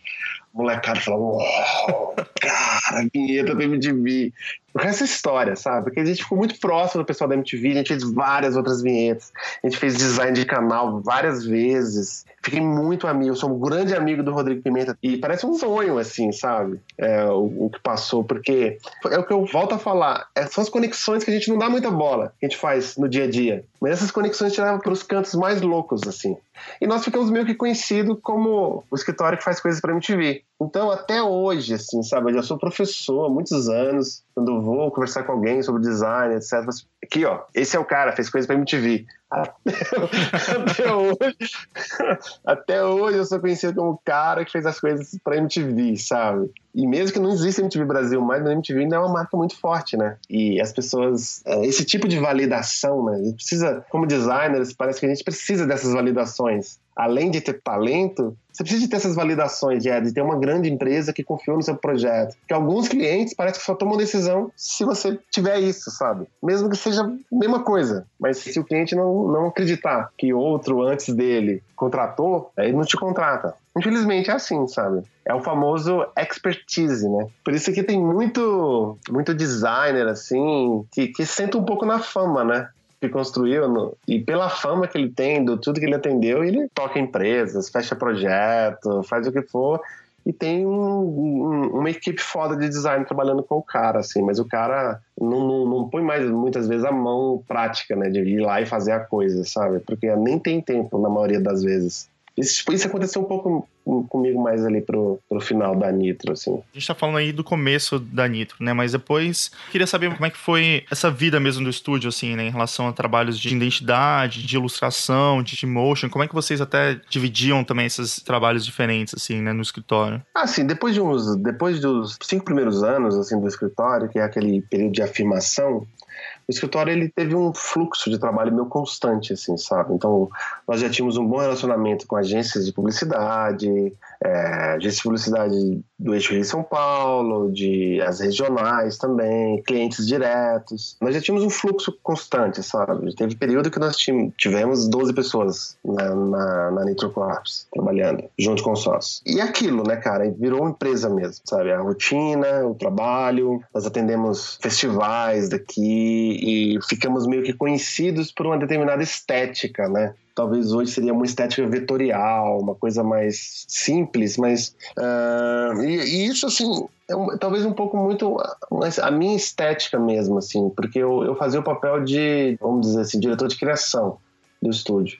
Molecada falava, uau, cara, vinheta pra MTV. O resto é história, sabe? Porque a gente ficou muito próximo do pessoal da MTV, a gente fez várias outras vinhetas, a gente fez design de canal várias vezes. Fiquei muito amigo, sou um grande amigo do Rodrigo Pimenta e parece um sonho, assim, sabe? É, o, o, que passou, porque é o que eu volto a falar, é, são as conexões que a gente não dá muita bola, que a gente faz no dia a dia. Mas essas conexões te levam para os cantos mais loucos, assim. E nós ficamos meio que conhecidos como o escritório que faz coisas para MTV. Então, até hoje, assim, sabe? Eu já sou professor há muitos anos. Quando vou conversar com alguém sobre design, etc. Aqui, ó, esse é o cara, fez coisas para MTV. Até, hoje, até hoje eu sou conhecido como o cara que fez as coisas para MTV, sabe? E mesmo que não exista MTV Brasil, mas a MTV ainda é uma marca muito forte, né? E as pessoas, é, esse tipo de validação, né? A gente precisa, como designers, parece que a gente precisa dessas validações além de ter talento, você precisa de ter essas validações, de, de ter uma grande empresa que confiou no seu projeto. Porque alguns clientes parece que só tomam decisão se você tiver isso, sabe? Mesmo que seja a mesma coisa. Mas se o cliente não, não acreditar que outro antes dele contratou, aí não te contrata. Infelizmente é assim, sabe? É o famoso expertise, né? Por isso que tem muito, muito designer, assim, que, que senta um pouco na fama, né? Que construiu no, e pela fama que ele tem, do tudo que ele atendeu, ele toca empresas, fecha projeto, faz o que for e tem um, um, uma equipe foda de design trabalhando com o cara, assim, mas o cara não, não, não, põe mais muitas vezes a mão prática, né, de ir lá e fazer a coisa, sabe? Porque nem tem tempo na maioria das vezes. Isso, isso aconteceu um pouco comigo mais ali pro, pro final da Nitro, assim. A gente tá falando aí do começo da Nitro, né? Mas depois queria saber como é que foi essa vida mesmo do estúdio, assim, né? Em relação a trabalhos de identidade, de ilustração, de motion. Como é que vocês até dividiam também esses trabalhos diferentes, assim, né? No escritório? Ah, sim. Depois de uns... Depois dos cinco primeiros anos, assim, do escritório, que é aquele período de afirmação, o escritório ele teve um fluxo de trabalho meio constante, assim, sabe? Então, nós já tínhamos um bom relacionamento com agências de publicidade, é, de publicidade do eixo Rio São Paulo, de as regionais também, clientes diretos. Nós já tínhamos um fluxo constante, sabe? Teve período que nós tivemos 12 pessoas na, na, na Nitrocorps trabalhando, junto com os sócios. E aquilo, né, cara? Virou uma empresa mesmo, sabe? A rotina, o trabalho, nós atendemos festivais daqui e ficamos meio que conhecidos por uma determinada estética, né? Talvez hoje seria uma estética vetorial, uma coisa mais simples, mas uh, e, e, isso assim é um, talvez um pouco muito a minha estética mesmo, assim, porque eu, eu fazia o papel de, vamos dizer assim, diretor de criação do estúdio.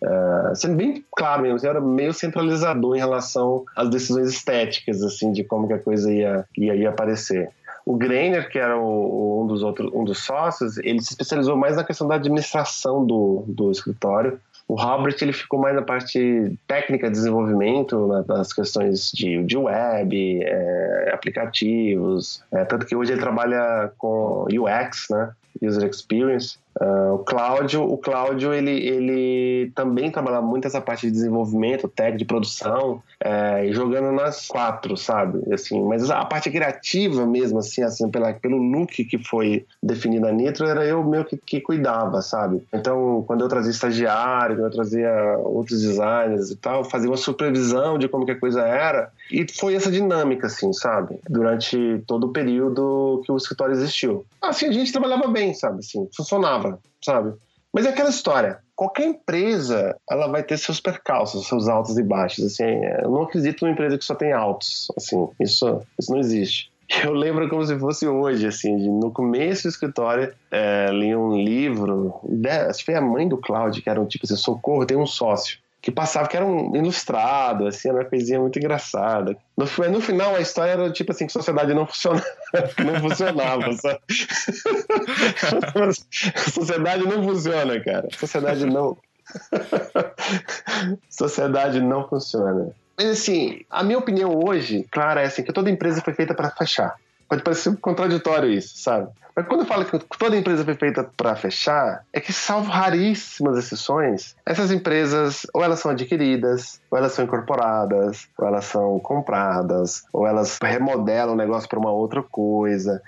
Uh, sendo bem claro mesmo, eu era meio centralizador em relação às decisões estéticas, assim, de como que a coisa ia, ia, ia aparecer. O Greiner, que era o, um dos outros, um dos sócios, ele se especializou mais na questão da administração do, do escritório. O Robert ele ficou mais na parte técnica de desenvolvimento, né, nas questões de, de web, é, aplicativos. É, tanto que hoje ele trabalha com UX, né, User Experience. Uh, o Cláudio, o Cláudio ele, ele também trabalha muito essa parte de desenvolvimento, tech, de produção, é, jogando nas quatro, sabe? Assim, mas a parte criativa mesmo, assim, assim pela, pelo look que foi definido a Nitro, era eu meio que, que cuidava, sabe? Então, quando eu trazia estagiário, quando eu trazia outros designers e tal, fazia uma supervisão de como que a coisa era, e foi essa dinâmica, assim, sabe? Durante todo o período que o escritório existiu. Assim, a gente trabalhava bem, sabe? Assim, funcionava sabe? Mas é aquela história. Qualquer empresa, ela vai ter seus percalços, seus altos e baixos. Assim, eu não acredito numa empresa que só tem altos. Assim, isso, isso não existe. Eu lembro como se fosse hoje, assim, de, no começo do escritório, é, li um livro, acho que foi a mãe do Cláudio, que era um tipo assim, socorro, tem um sócio que passava, que era um ilustrado, assim, era uma coisinha muito engraçada. No, no final, a história era tipo assim, que a sociedade não funcionava, não funcionava, sabe? sociedade não funciona, cara. Sociedade não... sociedade não funciona. Mas assim, a minha opinião hoje, claro, é assim, que toda empresa foi feita para fechar. Pode parecer contraditório isso, sabe? Mas quando eu falo que toda empresa foi feita para fechar, é que, salvo raríssimas exceções, essas empresas ou elas são adquiridas, ou elas são incorporadas, ou elas são compradas, ou elas remodelam o negócio para uma outra coisa.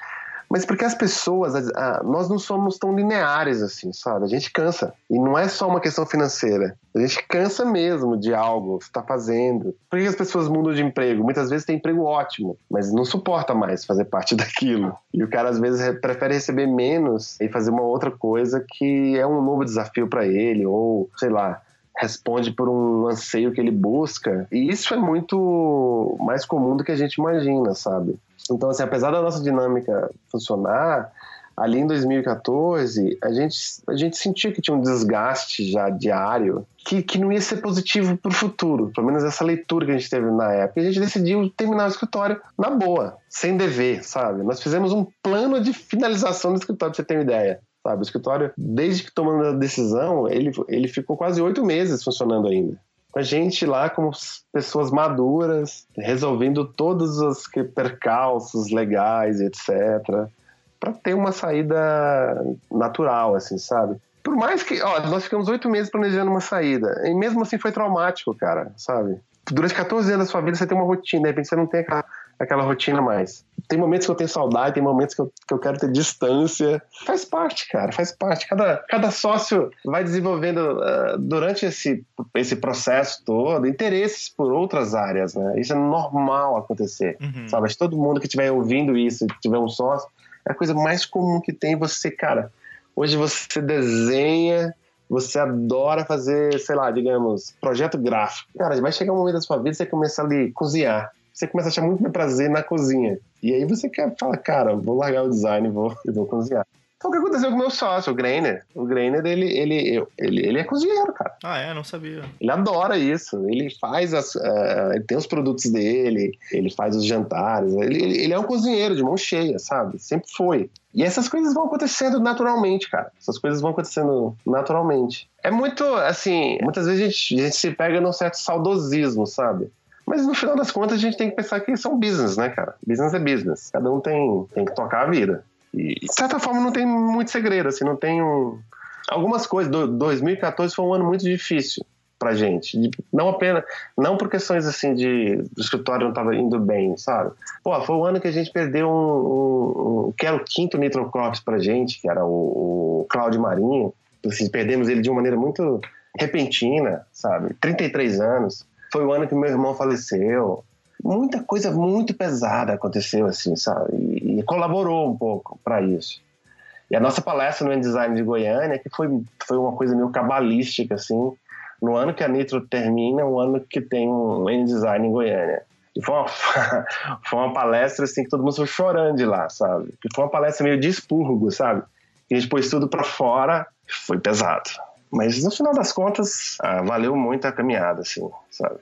Mas porque as pessoas, nós não somos tão lineares assim, sabe? A gente cansa. E não é só uma questão financeira. A gente cansa mesmo de algo que está fazendo. Por que as pessoas mudam de emprego? Muitas vezes tem emprego ótimo, mas não suporta mais fazer parte daquilo. E o cara às vezes prefere receber menos e fazer uma outra coisa que é um novo desafio para ele, ou sei lá, responde por um anseio que ele busca. E isso é muito mais comum do que a gente imagina, sabe? Então, assim, apesar da nossa dinâmica funcionar, ali em 2014, a gente, a gente sentia que tinha um desgaste já diário que, que não ia ser positivo para o futuro. Pelo menos essa leitura que a gente teve na época. E a gente decidiu terminar o escritório na boa, sem dever, sabe? Nós fizemos um plano de finalização do escritório, para você ter uma ideia. Sabe, o escritório, desde que tomamos a decisão, ele, ele ficou quase oito meses funcionando ainda a gente lá como pessoas maduras, resolvendo todos os percalços legais, etc, para ter uma saída natural, assim, sabe? Por mais que, ó, nós ficamos oito meses planejando uma saída, e mesmo assim foi traumático, cara, sabe? Durante 14 anos da sua vida você tem uma rotina, de repente você não tem aquela aquela rotina mais. Tem momentos que eu tenho saudade, tem momentos que eu, que eu quero ter distância. Faz parte, cara, faz parte. Cada, cada sócio vai desenvolvendo uh, durante esse, esse processo todo interesses por outras áreas, né? Isso é normal acontecer, uhum. sabe? Mas todo mundo que estiver ouvindo isso, tiver um sócio, é a coisa mais comum que tem você, cara Hoje você desenha, você adora fazer, sei lá, digamos, projeto gráfico. Cara, vai chegar um momento da sua vida que você começa ali a cozinhar. Você começa a achar muito prazer na cozinha. E aí você quer falar, cara, vou largar o design e vou, vou cozinhar. Então o que aconteceu com o meu sócio, o Greiner? O Greiner, ele, ele, ele, ele é cozinheiro, cara. Ah, é? Não sabia. Ele adora isso. Ele faz as. Uh, ele tem os produtos dele, ele faz os jantares. Ele, ele é um cozinheiro de mão cheia, sabe? Sempre foi. E essas coisas vão acontecendo naturalmente, cara. Essas coisas vão acontecendo naturalmente. É muito, assim, muitas vezes a gente, a gente se pega num certo saudosismo, sabe? Mas no final das contas a gente tem que pensar que são business, né, cara? Business é business. Cada um tem, tem que tocar a vida. E, de certa forma, não tem muito segredo, assim, não tem um... Algumas coisas, 2014 foi um ano muito difícil pra gente. Não apenas, não por questões assim de o escritório não estava indo bem, sabe? Pô, foi o ano que a gente perdeu um, um, um que era o quinto Nitrocorps pra gente, que era o, o Cláudio Marinho. Assim, perdemos ele de uma maneira muito repentina, sabe? 33 anos. Foi o ano que meu irmão faleceu muita coisa muito pesada aconteceu, assim, sabe? E, e colaborou um pouco para isso. E a nossa palestra no Design de Goiânia, que foi, foi uma coisa meio cabalística, assim, no ano que a Nitro termina, o ano que tem um Design em Goiânia. E foi uma, foi uma palestra, assim, que todo mundo foi chorando de lá, sabe? Que foi uma palestra meio de expurgo, sabe? E a gente pôs tudo para fora, foi pesado. Mas no final das contas, ah, valeu muito a caminhada, assim, sabe?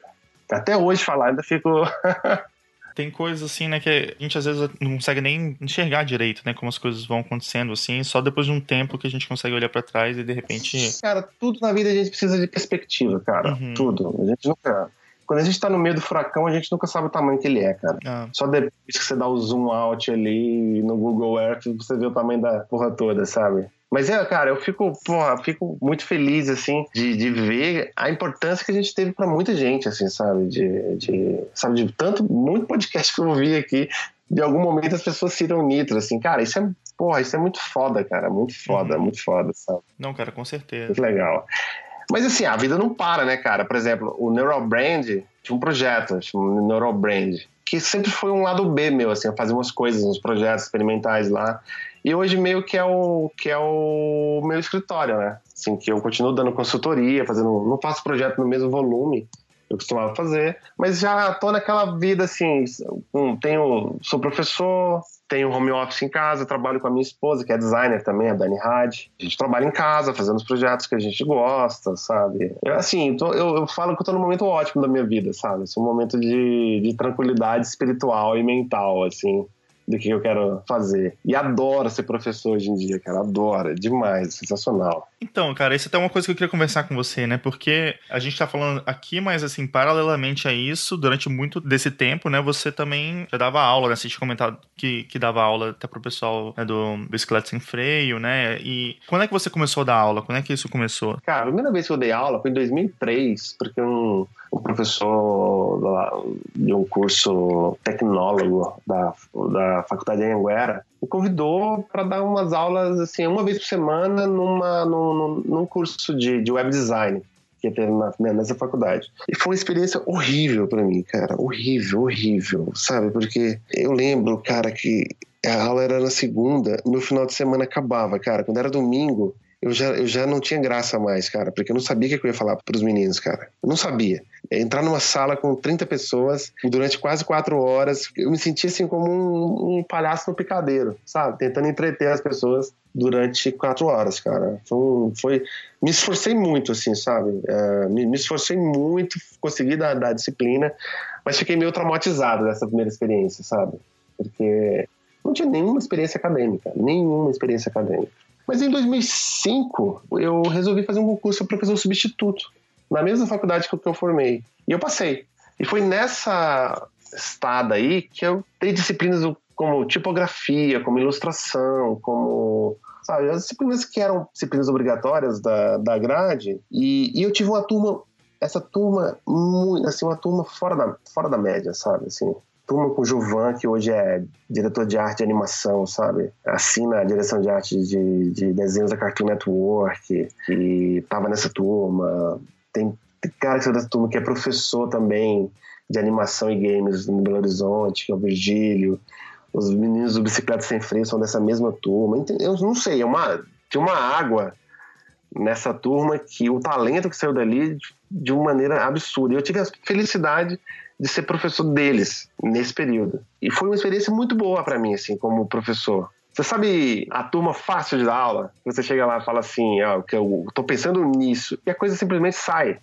Até hoje falar ainda fico. tem coisas assim, né, que a gente às vezes não consegue nem enxergar direito, né, como as coisas vão acontecendo assim, só depois de um tempo que a gente consegue olhar para trás e de repente. Cara, tudo na vida a gente precisa de perspectiva, cara. Uhum. Tudo. A gente nunca. Quando a gente tá no meio do furacão, a gente nunca sabe o tamanho que ele é, cara. Ah. Só depois que você dá o zoom out ali no Google Earth, você vê o tamanho da porra toda, sabe? Mas é, cara, eu fico, porra, fico muito feliz, assim, de, de ver a importância que a gente teve para muita gente, assim, sabe? De, de, sabe, de tanto, muito podcast que eu ouvi aqui, de algum momento as pessoas citam Nitro, assim, cara, isso é, porra, isso é muito foda, cara, muito foda, uhum. muito foda, sabe? Não, cara, com certeza. Muito legal. Mas assim, a vida não para, né, cara? Por exemplo, o Neural Brand tinha um projeto, um Neural Brand, que sempre foi um lado B meu, assim, fazer umas coisas, uns projetos experimentais lá. E hoje meio que é o que é o meu escritório, né? Assim, que eu continuo dando consultoria, fazendo, não faço projeto no mesmo volume eu costumava fazer, mas já tô naquela vida assim, tenho, sou professor, tenho home office em casa, trabalho com a minha esposa, que é designer também, a Dani Had. A gente trabalha em casa, fazendo os projetos que a gente gosta, sabe? Eu, assim, tô, eu, eu, falo que eu tô num momento ótimo da minha vida, sabe? Esse é um momento de, de tranquilidade espiritual e mental, assim do que eu quero fazer. E adoro ser professor hoje em dia, cara. Adoro. Demais. Sensacional. Então, cara, isso é até uma coisa que eu queria conversar com você, né? Porque a gente tá falando aqui, mas assim, paralelamente a isso, durante muito desse tempo, né, você também já dava aula, né? Você tinha comentado que, que dava aula até pro pessoal né, do Bicicleta Sem Freio, né? E quando é que você começou a dar aula? Quando é que isso começou? Cara, a primeira vez que eu dei aula foi em 2003, porque um, um professor de um curso tecnólogo da, da Faculdade de Anguera me convidou para dar umas aulas assim uma vez por semana numa, num, num curso de, de web design que ter na, nessa faculdade. E foi uma experiência horrível para mim, cara. Horrível, horrível, sabe? Porque eu lembro, cara, que a aula era na segunda, meu final de semana acabava, cara. Quando era domingo, eu já, eu já não tinha graça mais, cara, porque eu não sabia o que eu ia falar para os meninos, cara. Eu não sabia. Entrar numa sala com 30 pessoas durante quase quatro horas, eu me sentia assim como um, um palhaço no picadeiro, sabe? Tentando entreter as pessoas durante quatro horas, cara. Foi, foi me esforcei muito, assim, sabe? É, me, me, esforcei muito, consegui dar, dar disciplina, mas fiquei meio traumatizado dessa primeira experiência, sabe? Porque não tinha nenhuma experiência acadêmica, nenhuma experiência acadêmica. Mas em 2005, eu resolvi fazer um concurso para professor substituto, na mesma faculdade que eu formei. E eu passei. E foi nessa estada aí que eu dei disciplinas como tipografia, como ilustração, como sabe, as disciplinas que eram disciplinas obrigatórias da, da grade. E, e eu tive uma turma, essa turma, muito, assim, uma turma fora da, fora da média, sabe? Assim, turma com o Gilvan, que hoje é diretor de arte e animação, sabe? Assina a direção de arte de, de desenhos da Cartoon Network, e tava nessa turma. Tem, cara que é dessa turma que é professor também de animação e games no Belo Horizonte, que é o Virgílio. Os meninos do Bicicleta Sem Freio são dessa mesma turma. Eu não sei, é uma tinha uma água nessa turma que o talento que saiu dali de uma maneira absurda. Eu tive a felicidade de ser professor deles nesse período. E foi uma experiência muito boa para mim, assim, como professor. Você sabe a turma fácil de dar aula? Você chega lá e fala assim, ó, que eu tô pensando nisso, e a coisa simplesmente sai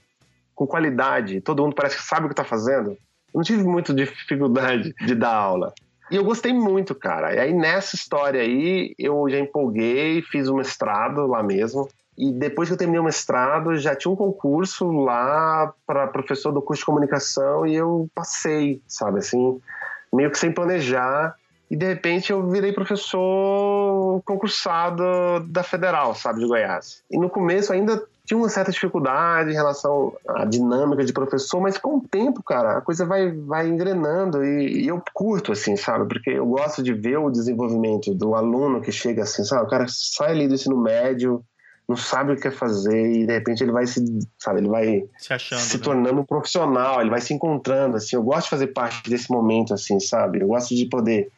com qualidade, todo mundo parece que sabe o que tá fazendo. Eu não tive muita dificuldade de dar aula. E eu gostei muito, cara. E aí nessa história aí, eu já empolguei, fiz um mestrado lá mesmo. E depois que eu terminei o mestrado, já tinha um concurso lá para professor do curso de comunicação e eu passei, sabe assim, meio que sem planejar. E de repente eu virei professor concursado da Federal, sabe, de Goiás. E no começo ainda tinha uma certa dificuldade em relação à dinâmica de professor, mas com o tempo, cara, a coisa vai, vai engrenando e, e, eu curto, assim, sabe? Porque eu gosto de ver o desenvolvimento do aluno que chega assim, sabe? O cara sai ali do ensino médio, não sabe o que quer fazer e de repente ele vai se, sabe, ele vai se, achando, se né? tornando um profissional, ele vai se encontrando, assim. Eu gosto de fazer parte desse momento, assim, sabe? Eu gosto de poder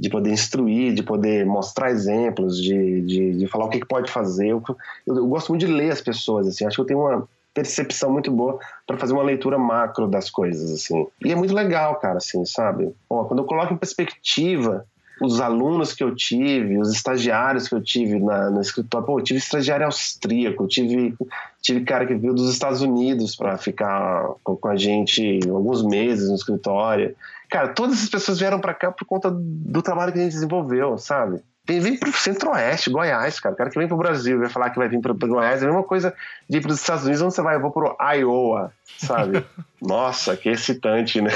de poder instruir, de poder mostrar exemplos, de, de, de falar o que, que pode fazer. Eu, eu, eu, gosto muito de ler as pessoas, assim. Acho que eu tenho uma percepção muito boa para fazer uma leitura macro das coisas, assim. E é muito legal, cara, assim, sabe? Bom, quando eu coloco em perspectiva os alunos que eu tive, os estagiários que eu tive na, no escritório. Pô, eu tive estagiário austríaco, tive, tive cara que veio dos Estados Unidos para ficar com, com, a gente alguns meses no escritório. Cara, todas essas pessoas vieram para cá por conta do trabalho que a gente desenvolveu, sabe? Vem, vem pro centro-oeste, Goiás, cara. O cara que vem pro Brasil vai falar que vai vir pro, pro Goiás é a mesma coisa de ir pros Estados Unidos, onde você vai? Eu vou pro Iowa, sabe? Nossa, que excitante, né?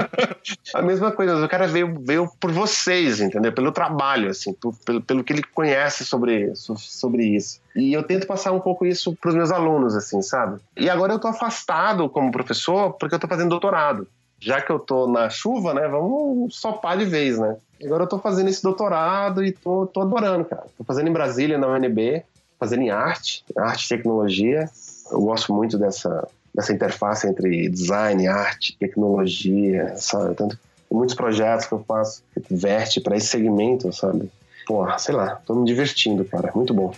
a mesma coisa, o cara veio, veio por vocês, entendeu? Pelo trabalho, assim, por, pelo, pelo que ele conhece sobre, sobre isso. E eu tento passar um pouco isso pros meus alunos, assim, sabe? E agora eu tô afastado como professor porque eu tô fazendo doutorado já que eu tô na chuva, né, vamos sopar de vez, né? Agora eu tô fazendo esse doutorado e tô, tô adorando, cara. Tô fazendo em Brasília, na UNB, fazendo em arte, arte e tecnologia. Eu gosto muito dessa, dessa interface entre design, arte, tecnologia, sabe? Tanto muitos projetos que eu faço que verte para esse segmento, sabe? Porra, sei lá, tô me divertindo, cara. Muito bom.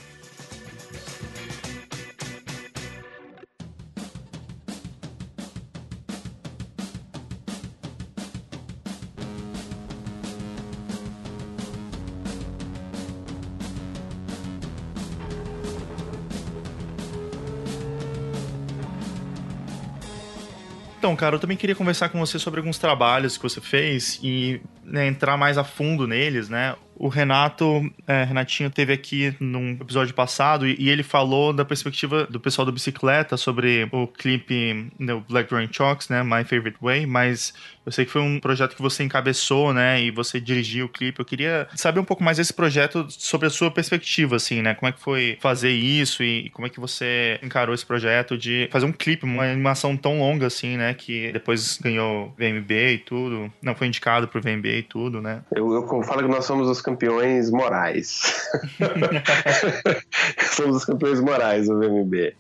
Então, cara, eu também queria conversar com você sobre alguns trabalhos que você fez e né, entrar mais a fundo neles, né? O Renato, é, Renatinho teve aqui num episódio passado e, e, ele falou da perspectiva do pessoal do bicicleta sobre o clipe do né, Black Drawing Chalks, né, My Favorite Way, mas eu sei que foi um projeto que você encabeçou, né, e você dirigiu o clipe. Eu queria saber um pouco mais desse projeto sobre a sua perspectiva, assim, né, como é que foi fazer isso e, e como é que você encarou esse projeto de fazer um clipe, uma animação tão longa assim, né, que depois ganhou VMB e tudo, não foi indicado pro VMB e tudo, né. Eu, eu falo que nós somos os campeões morais. Somos os campeões morais do VMB.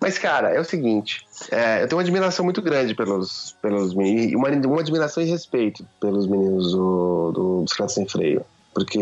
Mas, cara, é o seguinte: é, eu tenho uma admiração muito grande pelos, pelos meninos, uma, uma admiração e respeito pelos meninos do, do Bicicleta Sem Freio. Porque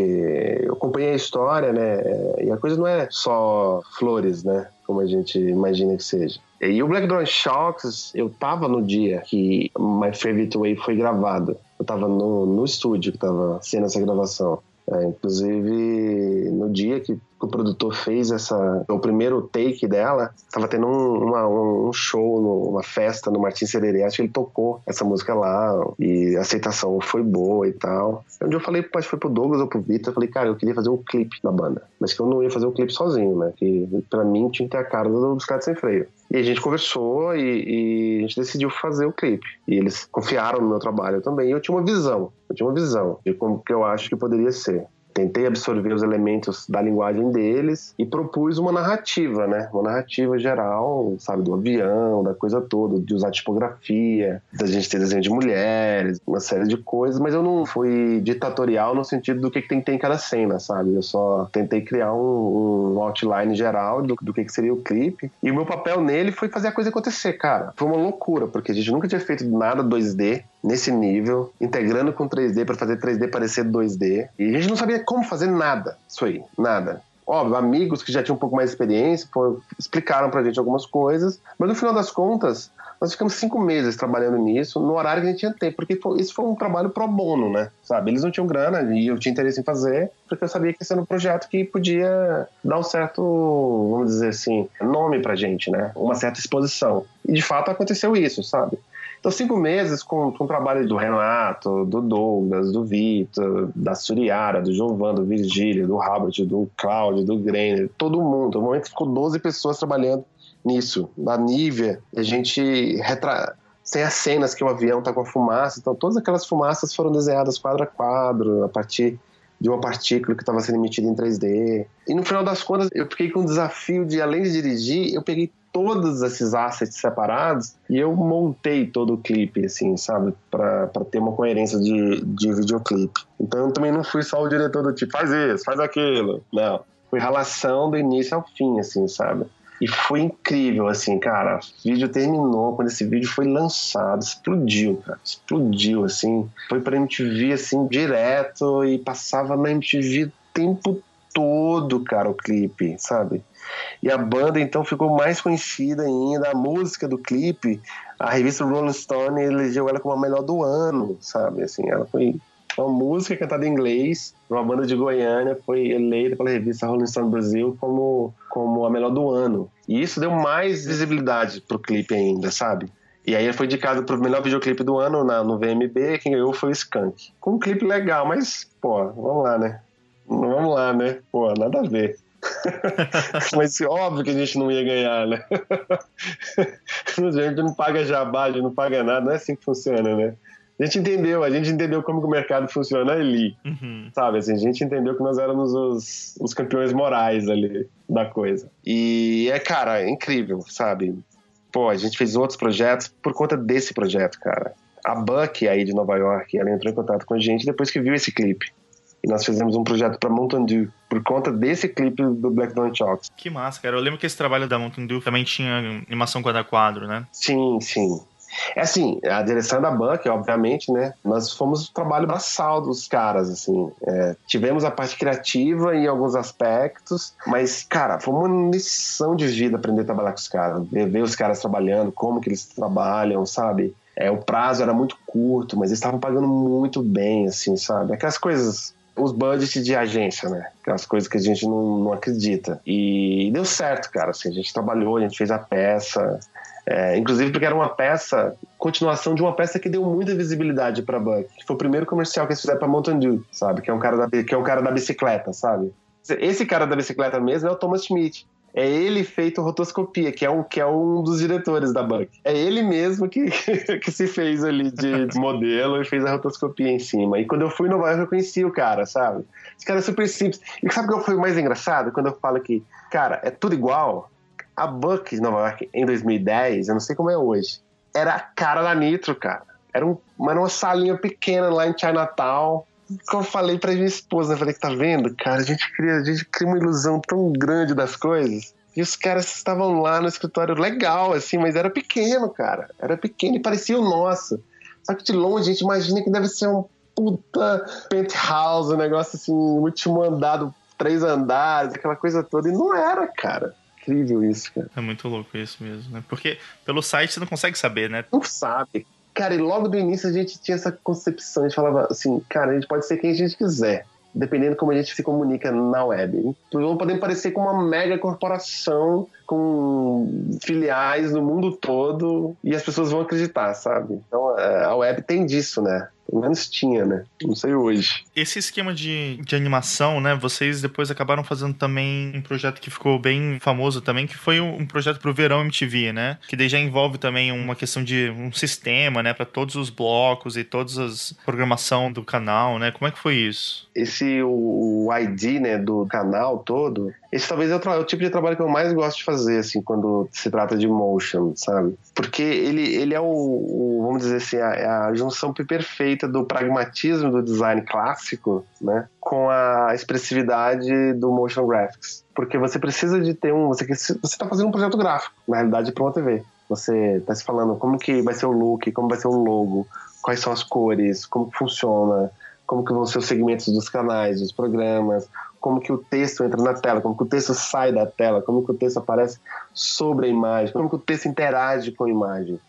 eu acompanhei a história, né? E a coisa não é só flores, né? Como a gente imagina que seja. E o Black Drone Shocks, eu tava no dia que My Favorite Way foi gravado. Eu tava no, no estúdio que tava sendo essa gravação. É, inclusive, no dia que o produtor fez essa o primeiro take dela, estava tendo um, uma, um show, uma festa no Martin Sererê, acho que ele tocou essa música lá e a aceitação foi boa e tal. Dia eu falei, que foi pro Douglas ou pro Vitor, eu falei, cara, eu queria fazer um clipe da banda, mas que eu não ia fazer um clipe sozinho, né? Que pra mim tinha que ter a cara do Bicicleta Sem Freio. E a gente conversou e, e, a gente decidiu fazer o clipe. E eles confiaram no meu trabalho também. E eu tinha uma visão, eu tinha uma visão de como que eu acho que poderia ser tentei absorver os elementos da linguagem deles e propus uma narrativa, né? Uma narrativa geral, sabe, do avião, da coisa toda, de usar tipografia, da gente ter desenho de mulheres, uma série de coisas, mas eu não fui ditatorial no sentido do que, que tem que ter em cada cena, sabe? Eu só tentei criar um, um outline geral do, do que, que seria o clipe e o meu papel nele foi fazer a coisa acontecer, cara. Foi uma loucura, porque a gente nunca tinha feito nada 2D, nesse nível, integrando com 3D para fazer 3D parecer 2D. E a gente não sabia como fazer nada, isso aí, nada. óbvio, amigos que já tinham um pouco mais de experiência foram, explicaram pra gente algumas coisas, mas no final das contas, nós ficamos cinco meses trabalhando nisso, no horário que a gente tinha tempo, porque foi, isso foi um trabalho pro bono, né? Sabe? Eles não tinham grana e eu tinha interesse em fazer, porque eu sabia que esse era um projeto que podia dar um certo, vamos dizer assim, nome pra gente, né? Uma certa exposição. E de fato aconteceu isso, sabe? Então, cinco meses com, com o trabalho do Renato, do Douglas, do Vitor, da Suriara, do Jovan, do Virgílio, do Robert, do Cláudio, do Greiner, todo mundo. No momento ficou 12 pessoas trabalhando nisso. Da Nívia, a gente retra... Tem as cenas que o avião tá com a fumaça, então todas aquelas fumaças foram desenhadas quadro a quadro, a partir de uma partícula que estava sendo emitida em 3D. E no final das contas, eu fiquei com o desafio de, além de dirigir, eu peguei todos esses assets separados e eu montei todo o clipe, assim, sabe? para ter uma coerência de, de videoclipe. Então eu também não fui só o diretor do tipo, faz isso, faz aquilo. Não. Foi relação do início ao fim, assim, sabe? E foi incrível, assim, cara. O vídeo terminou, quando esse vídeo foi lançado, explodiu, cara. Explodiu, assim. Foi pra MTV, assim, direto e passava na MTV o tempo todo, cara, o clipe, sabe? E a banda então ficou mais conhecida ainda. A música do clipe, a revista Rolling Stone elegeu ela como a melhor do ano, sabe? Assim, ela foi uma música cantada em inglês, uma banda de Goiânia, foi eleita pela revista Rolling Stone Brasil como, como a melhor do ano. E isso deu mais visibilidade pro clipe ainda, sabe? E aí foi indicado pro melhor videoclipe do ano na, no VMB, quem ganhou foi o Skank. Com um clipe legal, mas, pô, vamos lá, né? Vamos lá, né? Pô, nada a ver. Mas óbvio que a gente não ia ganhar, né? a gente não paga jabá, a gente não paga nada, não é assim que funciona, né? A gente entendeu, a gente entendeu como o mercado funciona ali, uhum. sabe? Assim, a gente entendeu que nós éramos os, os campeões morais ali da coisa. E é, cara, é incrível, sabe? Pô, a gente fez outros projetos por conta desse projeto, cara. A Buck aí de Nova York, ela entrou em contato com a gente depois que viu esse clipe. E nós fizemos um projeto para Mountain Dew por conta desse clipe do Black Dawn Chalks. Que massa, cara. Eu lembro que esse trabalho da Mountain Dew também tinha animação quadro a quadro, né? Sim, sim. É assim, a direção da Buck, obviamente, né? Nós fomos o trabalho braçal dos caras, assim. É, tivemos a parte criativa em alguns aspectos, mas, cara, foi uma lição de vida aprender a trabalhar com os caras. Ver, ver os caras trabalhando, como que eles trabalham, sabe? É, o prazo era muito curto, mas eles estavam pagando muito bem, assim, sabe? Aquelas coisas os budgets de agência, né? Aquelas coisas que a gente não, não acredita. E deu certo, cara. Assim, a gente trabalhou, a gente fez a peça. É, inclusive porque era uma peça, continuação de uma peça que deu muita visibilidade para Buck, que foi o primeiro comercial que eles fizeram para Mountain Dew, sabe? Que é um cara da, que é um cara da bicicleta, sabe? Esse cara da bicicleta mesmo é o Thomas Schmidt é ele feito rotoscopia, que é um, que é um dos diretores da Buck. É ele mesmo que, que se fez ali de, de, modelo e fez a rotoscopia em cima. E quando eu fui no Nova York, eu conheci o cara, sabe? Esse cara é super simples. E sabe o que foi mais engraçado? Quando eu falo que, cara, é tudo igual. A Buck de Nova York, em 2010, eu não sei como é hoje, era a cara da Nitro, cara. Era, um, uma salinha pequena lá em Chinatown como eu falei pra minha esposa, eu falei que tá vendo, cara, a gente cria, a gente cria uma ilusão tão grande das coisas. E os caras estavam lá no escritório legal, assim, mas era pequeno, cara. Era pequeno e parecia o nosso. Só que de longe a gente imagina que deve ser um puta penthouse, um negócio assim, último andado, três andares, aquela coisa toda. E não era, cara incrível isso, cara. É muito louco isso mesmo, né? Porque pelo site você não consegue saber, né? Não sabe. Cara, e logo do início a gente tinha essa concepção, a gente falava assim, cara, a gente pode ser quem a gente quiser, dependendo como a gente se comunica na web. Então podemos parecer com uma mega corporação com filiais no mundo todo e as pessoas vão acreditar, sabe? Então é, a web tem disso, né? Pelo menos tinha, né? Não sei hoje. Esse esquema de, de animação, né? Vocês depois acabaram fazendo também um projeto que ficou bem famoso também, que foi um projeto pro Verão MTV, né? Que daí já envolve também uma questão de um sistema, né? Para todos os blocos e todas as programação do canal, né? Como é que foi isso? Esse, o, o ID, né? Do canal todo, esse talvez é o, é o, tipo de trabalho que eu mais gosto de fazer, assim, quando se trata de motion, sabe? Porque ele, ele é o, o vamos dizer assim, a, é a, junção perfeita do pragmatismo do design clássico, né? Com a expressividade do motion graphics. Porque você precisa de ter um... Você está fazendo um projeto gráfico, na realidade, para uma TV. Você está se falando como que vai ser o look, como vai ser o logo, quais são as cores, como funciona, como que vão ser os segmentos dos canais, dos programas, como que o texto entra na tela, como que o texto sai da tela, como que o texto aparece sobre a imagem, como que o texto interage com a imagem.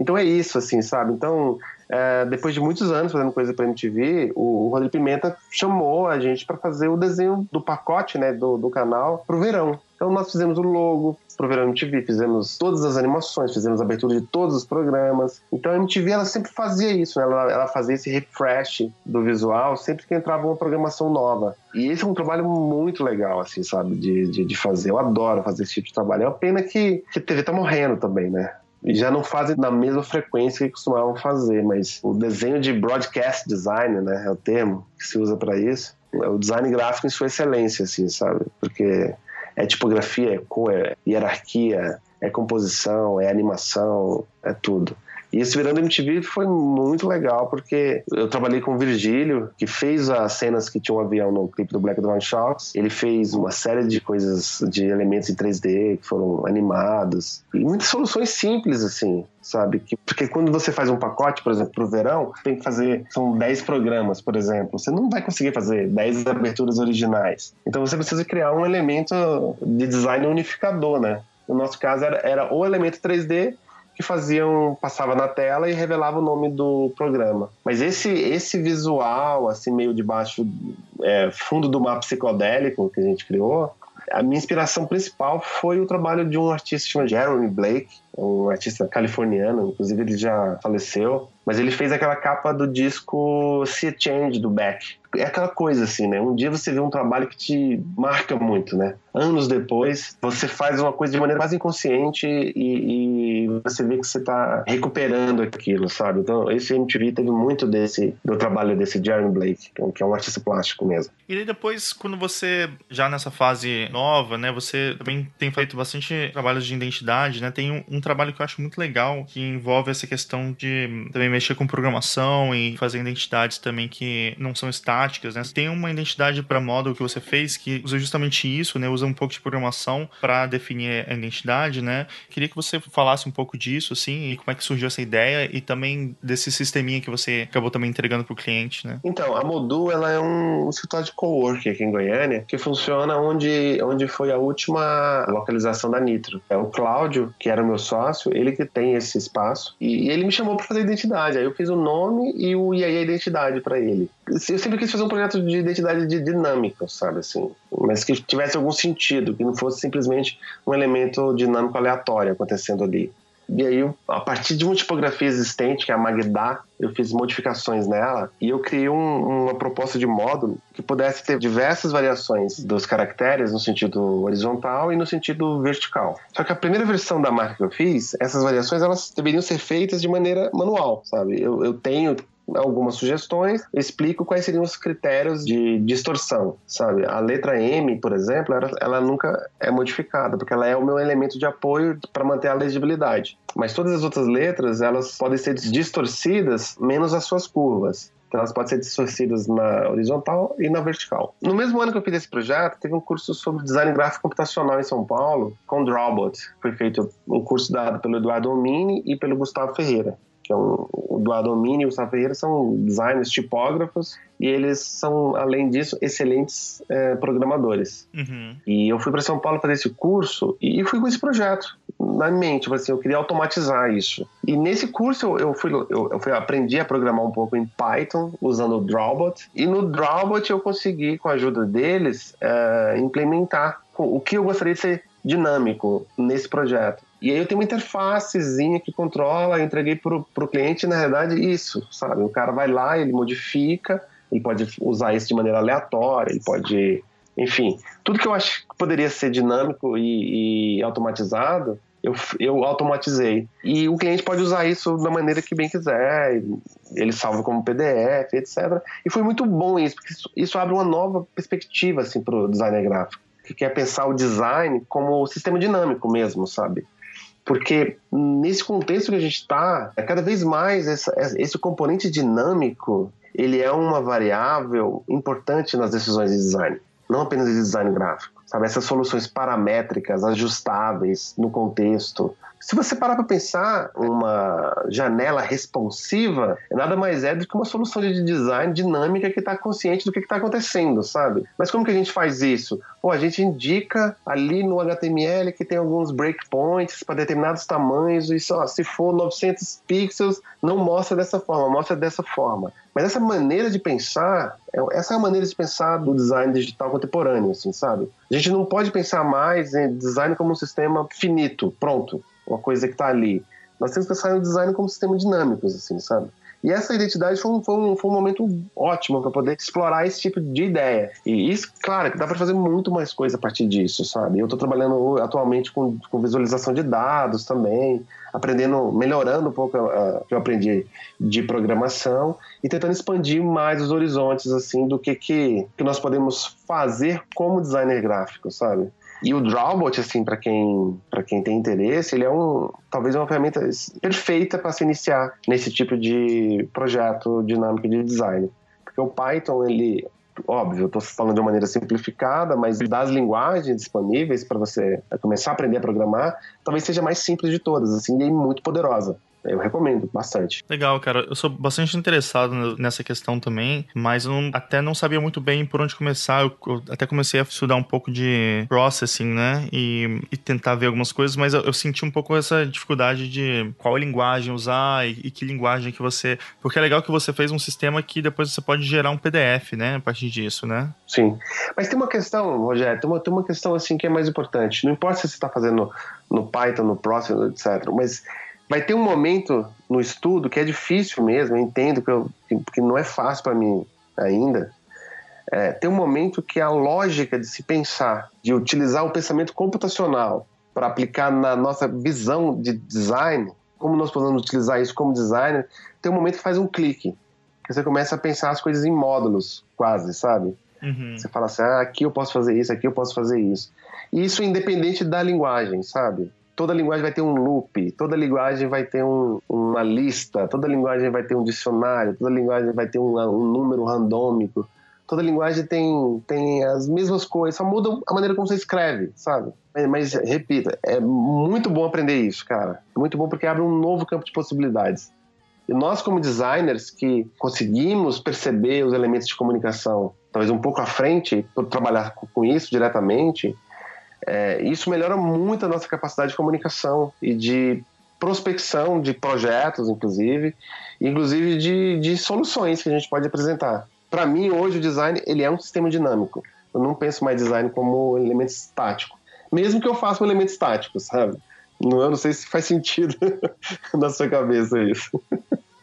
Então é isso, assim, sabe? Então, é, depois de muitos anos fazendo coisa para MTV, o, o Rodrigo Pimenta chamou a gente para fazer o desenho do pacote, né, do, do canal pro verão. Então nós fizemos o logo pro Verão MTV, fizemos todas as animações, fizemos a abertura de todos os programas. Então a MTV ela sempre fazia isso, né? ela, ela fazia esse refresh do visual sempre que entrava uma programação nova. E esse é um trabalho muito legal, assim, sabe, de, de, de fazer. Eu adoro fazer esse tipo de trabalho. É uma pena que, que a TV tá morrendo também, né? Já não fazem na mesma frequência que costumavam fazer, mas o desenho de broadcast design, né, é o termo que se usa para isso, é o design gráfico em sua excelência, assim, sabe? Porque é tipografia, é cor, é hierarquia, é composição, é animação, é tudo. E esse Virando MTV foi muito legal, porque eu trabalhei com o Virgílio, que fez as cenas que tinha um avião no clipe do Black Dawn Shots. Ele fez uma série de coisas, de elementos em 3D que foram animados. E muitas soluções simples, assim, sabe? Porque quando você faz um pacote, por exemplo, para o verão, tem que fazer, são 10 programas, por exemplo. Você não vai conseguir fazer 10 aberturas originais. Então você precisa criar um elemento de design unificador, né? No nosso caso era, era o elemento 3D que faziam, passava na tela e revelava o nome do programa. Mas esse esse visual, assim, meio debaixo, é, fundo do mapa psicodélico que a gente criou, a minha inspiração principal foi o trabalho de um artista chamado Jeremy Blake, um artista californiano, inclusive ele já faleceu, mas ele fez aquela capa do disco See a Change do Beck é aquela coisa assim, né? Um dia você vê um trabalho que te marca muito, né? Anos depois, você faz uma coisa de maneira quase inconsciente e, e você vê que você está recuperando aquilo, sabe? Então, esse MTV teve muito desse do trabalho desse Jeremy Blake, que é um artista plástico mesmo. E depois, quando você já nessa fase nova, né? Você também tem feito bastante trabalhos de identidade, né? Tem um, um trabalho que eu acho muito legal que envolve essa questão de também mexer com programação e fazer identidades também que não são estáticas né? Tem uma identidade para model que você fez que usa justamente isso, né? Usa um pouco de programação para definir a identidade, né? Queria que você falasse um pouco disso, assim, e como é que surgiu essa ideia e também desse sisteminha que você acabou também entregando para o cliente, né? Então, a Modu, ela é um escritório de coworking aqui em Goiânia que funciona onde, onde foi a última localização da Nitro. É o Cláudio, que era o meu sócio, ele que tem esse espaço e ele me chamou para fazer identidade. Aí eu fiz o nome e o e aí a identidade para ele. Eu sempre quis fazer um projeto de identidade de dinâmica, sabe assim, mas que tivesse algum sentido, que não fosse simplesmente um elemento dinâmico aleatório acontecendo ali. E aí, a partir de uma tipografia existente, que é a Magda, eu fiz modificações nela e eu criei um, uma proposta de módulo que pudesse ter diversas variações dos caracteres no sentido horizontal e no sentido vertical. Só que a primeira versão da marca que eu fiz, essas variações elas deveriam ser feitas de maneira manual, sabe? Eu, eu tenho algumas sugestões, explico quais seriam os critérios de distorção, sabe? A letra M, por exemplo, ela, ela nunca é modificada, porque ela é o meu elemento de apoio para manter a legibilidade. Mas todas as outras letras, elas podem ser distorcidas, menos as suas curvas. Então elas podem ser distorcidas na horizontal e na vertical. No mesmo ano que eu fiz esse projeto, teve um curso sobre design gráfico computacional em São Paulo, com Drawbot. Foi feito um curso dado pelo Eduardo Omini e pelo Gustavo Ferreira que é um, o do Adomínio e o Ferreira são designers tipógrafos e eles são, além disso, excelentes é, programadores. Uhum. E eu fui para São Paulo fazer esse curso e fui com esse projeto na mente, tipo assim, eu queria automatizar isso. E nesse curso eu, eu fui, eu, eu, fui, aprendi a programar um pouco em Python usando o Drawbot e no Drawbot eu consegui, com a ajuda deles, é, implementar o que eu gostaria de ser dinâmico nesse projeto. E aí eu tenho uma interfacezinha que controla, entreguei pro, pro cliente, na verdade, isso, sabe? O cara vai lá, ele modifica, ele pode usar isso de maneira aleatória, ele pode... Enfim, tudo que eu acho que poderia ser dinâmico e, e automatizado, eu, eu automatizei. E o cliente pode usar isso da maneira que bem quiser, ele salva como PDF, etc. E foi muito bom isso, porque isso, isso abre uma nova perspectiva assim, para o designer gráfico, que quer pensar o design como sistema dinâmico mesmo, sabe? Porque nesse contexto que a gente está, é cada vez mais essa, esse componente dinâmico ele é uma variável importante nas decisões de design, não apenas de design gráfico. Sabe, essas soluções paramétricas, ajustáveis no contexto, Se você parar para pensar, uma janela responsiva nada mais é do que uma solução de design dinâmica que está consciente do que está acontecendo, sabe? Mas como que a gente faz isso? Pô, a gente indica ali no HTML que tem alguns breakpoints para determinados tamanhos e só se for 900 pixels, não mostra dessa forma, mostra dessa forma. Mas essa maneira de pensar, é, essa é a maneira de pensar do design digital contemporâneo, assim, sabe? A gente não pode pensar mais em design como um sistema finito, pronto, uma coisa que está ali. Nós temos que pensar no design como um sistema dinâmico, assim, sabe? E essa identidade foi um, foi um, foi um momento ótimo para poder explorar esse tipo de ideia. E isso, claro, dá para fazer muito mais coisa a partir disso, sabe? Eu estou trabalhando atualmente com, com visualização de dados também, aprendendo, melhorando um pouco o que eu aprendi de programação e tentando expandir mais os horizontes, assim, do que, que, que nós podemos fazer como designer gráfico, sabe? E o Drawbot, assim, para quem, quem tem interesse, ele é um, talvez uma ferramenta perfeita para se iniciar nesse tipo de projeto dinâmico de design. Porque o Python, ele, óbvio, eu estou falando de uma maneira simplificada, mas das linguagens disponíveis para você começar a aprender a programar, talvez seja mais simples de todas, assim, e muito poderosa. Eu recomendo bastante. Legal, cara. Eu sou bastante interessado nessa questão também, mas eu não, até não sabia muito bem por onde começar. Eu, eu, até comecei a estudar um pouco de processing, né? E, e tentar ver algumas coisas, mas eu, eu, senti um pouco essa dificuldade de qual linguagem usar e, e, que linguagem que você. Porque é legal que você fez um sistema que depois você pode gerar um PDF, né? A partir disso, né? Sim. Mas tem uma questão, Rogério, tem uma, tem uma questão assim que é mais importante. Não importa se você está fazendo no Python, no Processing, etc. Mas vai ter um momento no estudo que é difícil mesmo, eu entendo que, eu, que não é fácil para mim ainda. É, tem um momento que a lógica de se pensar, de utilizar o pensamento computacional para aplicar na nossa visão de design, como nós podemos utilizar isso como designer, tem um momento que faz um clique, que você começa a pensar as coisas em módulos, quase, sabe? Uhum. Você fala assim, ah, aqui eu posso fazer isso, aqui eu posso fazer isso. E isso independente da linguagem, sabe? Toda linguagem vai ter um loop, toda linguagem vai ter um, uma lista, toda linguagem vai ter um dicionário, toda linguagem vai ter um, um número randômico, toda linguagem tem, tem as mesmas coisas, só muda a maneira como você escreve, sabe? Mas, repita, é muito bom aprender isso, cara. É muito bom porque abre um novo campo de possibilidades. E nós, como designers, que conseguimos perceber os elementos de comunicação, talvez um pouco à frente, por trabalhar com isso diretamente, é, isso melhora muito a nossa capacidade de comunicação e de prospecção de projetos, inclusive, inclusive de, de soluções que a gente pode apresentar. Para mim, hoje, o design ele é um sistema dinâmico. Eu não penso mais design como elemento estático. Mesmo que eu faça um elemento estático, sabe? Eu não sei se faz sentido na sua cabeça isso.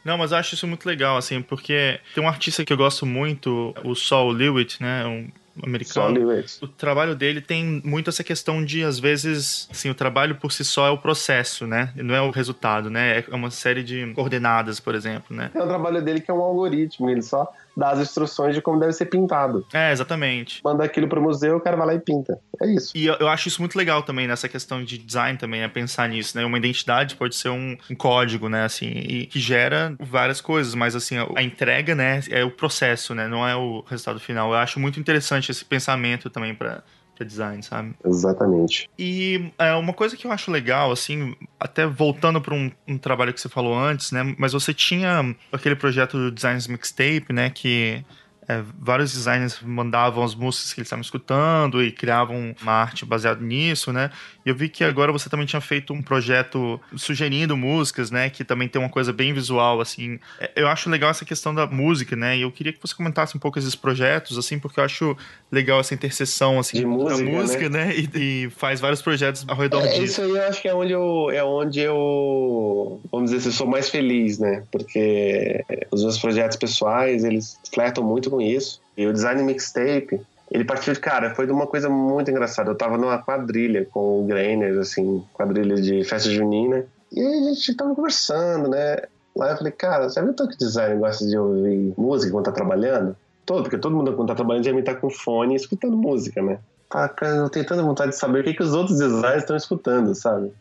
Não, mas eu acho isso muito legal, assim, porque tem um artista que eu gosto muito, o Saul Lewitt, né? Um americano. O trabalho dele tem muito essa questão de, às vezes, assim, o trabalho por si só é o processo, né? Não é o resultado, né? É uma série de coordenadas, por exemplo, né? É o trabalho dele que é um algoritmo, ele só dá as instruções de como deve ser pintado. É, exatamente. Manda aquilo pro museu, o cara vai lá e pinta. É isso. E eu, eu acho isso muito legal também, nessa questão de design também, é pensar nisso, né? Uma identidade pode ser um, um código, né? Assim, e que gera várias coisas, mas assim, a, a entrega, né? É o processo, né? Não é o resultado final. Eu acho muito interessante esse pensamento também para para design, sabe? Exatamente. E é, uma coisa que eu acho legal, assim, até voltando para um, um, trabalho que você falou antes, né? Mas você tinha aquele projeto do Designs Mixtape, né? Que é, vários designers mandavam as músicas que eles estavam escutando e criavam uma arte baseada nisso, né? E eu vi que agora você também tinha feito um projeto sugerindo músicas, né? Que também tem uma coisa bem visual, assim. É, eu acho legal essa questão da música, né? E eu queria que você comentasse um pouco esses projetos, assim, porque eu acho legal essa interseção, assim, de música, da música, né? né? E, e, faz vários projetos ao redor é, disso. Isso aí eu acho que é onde eu, é onde eu, vamos dizer assim, sou mais feliz, né? Porque os meus projetos pessoais, eles flertam muito com isso. E o design mixtape, ele partiu de, cara, foi de uma coisa muito engraçada. Eu tava numa quadrilha com o Grainer, assim, quadrilha de festa junina. E a gente tava conversando, né? Lá eu falei, cara, você viu tanto que design gosta de ouvir música quando tá trabalhando? Todo, porque todo mundo quando tá trabalhando já me tá com fone escutando música, né? Ah, cara, eu tenho tanta vontade de saber o que, que os outros designers estão escutando, sabe?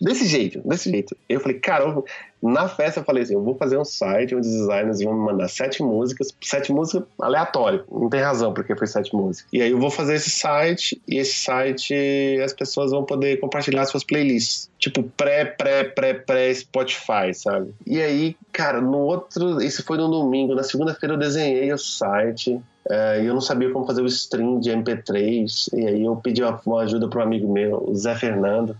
Desse jeito, desse jeito. Eu falei, cara, eu, na festa eu falei assim, eu vou fazer um site onde os designers vão me mandar sete músicas, sete músicas aleatório, não tem razão porque foi sete músicas. E aí eu vou fazer esse site e esse site as pessoas vão poder compartilhar suas playlists, tipo pré, pré, pré, pré Spotify, sabe? E aí, cara, no outro, isso foi no domingo, na segunda-feira eu desenhei o site, é, eu não sabia como fazer o stream de MP3, e aí eu pedi uma, uma ajuda para um amigo meu, o Zé Fernando,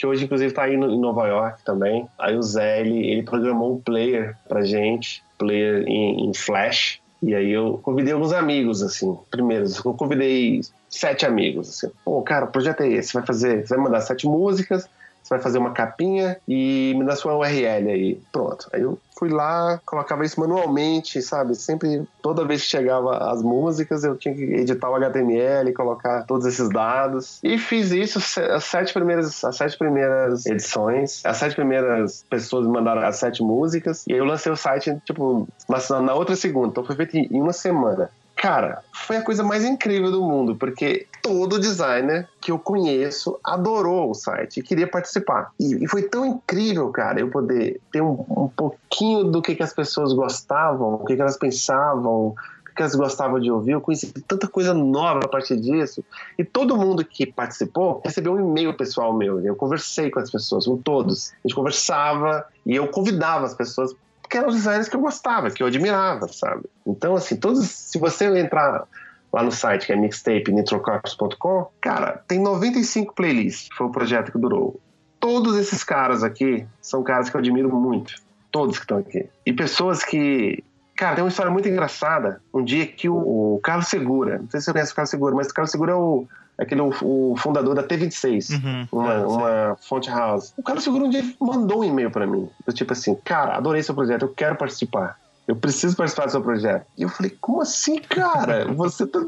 que hoje inclusive está aí em Nova York também. Aí o Zé, ele, ele programou um player pra gente, player em, em Flash, e aí eu convidei alguns amigos, assim, primeiro, eu convidei sete amigos, assim, pô, cara, o projeto é esse, vai fazer, você vai mandar sete músicas, você vai fazer uma capinha e me dá sua URL aí. Pronto. Aí eu fui lá, colocava isso manualmente, sabe? Sempre, toda vez que chegava as músicas, eu tinha que editar o HTML, colocar todos esses dados. E fiz isso as sete primeiras, as sete primeiras edições. As sete primeiras pessoas me mandaram as sete músicas. E aí eu lancei o site, tipo, na, na outra segunda. Então foi feito em uma semana. Cara, foi a coisa mais incrível do mundo, porque todo designer que eu conheço adorou o site e queria participar. E, e foi tão incrível, cara, eu poder ter um, um pouquinho do que, que as pessoas gostavam, o que, que elas pensavam, o que elas gostavam de ouvir. Eu conheci tanta coisa nova a partir disso. E todo mundo que participou recebeu um e-mail pessoal meu. Eu conversei com as pessoas, com todos. A gente conversava e eu convidava as pessoas porque eram os designers que eu gostava, que eu admirava, sabe? Então, assim, todos, se você entrar lá no site que é mixtape.nitrocorpus.com, cara, tem 95 playlists, foi o projeto que durou. Todos esses caras aqui são caras que eu admiro muito, todos que estão aqui. E pessoas que Cara, tem uma história muito engraçada. Um dia que o, o Carlos Segura, não sei se você conhece o Carlos Segura, mas o Carlos Segura é o, aquele o, o fundador da T26, uhum, uma, é, uma fonte house. O Carlos Segura um dia mandou um e-mail para mim, do tipo assim, cara, adorei seu projeto, eu quero participar. Eu preciso participar do seu projeto. E eu falei, como assim, cara? Você tá.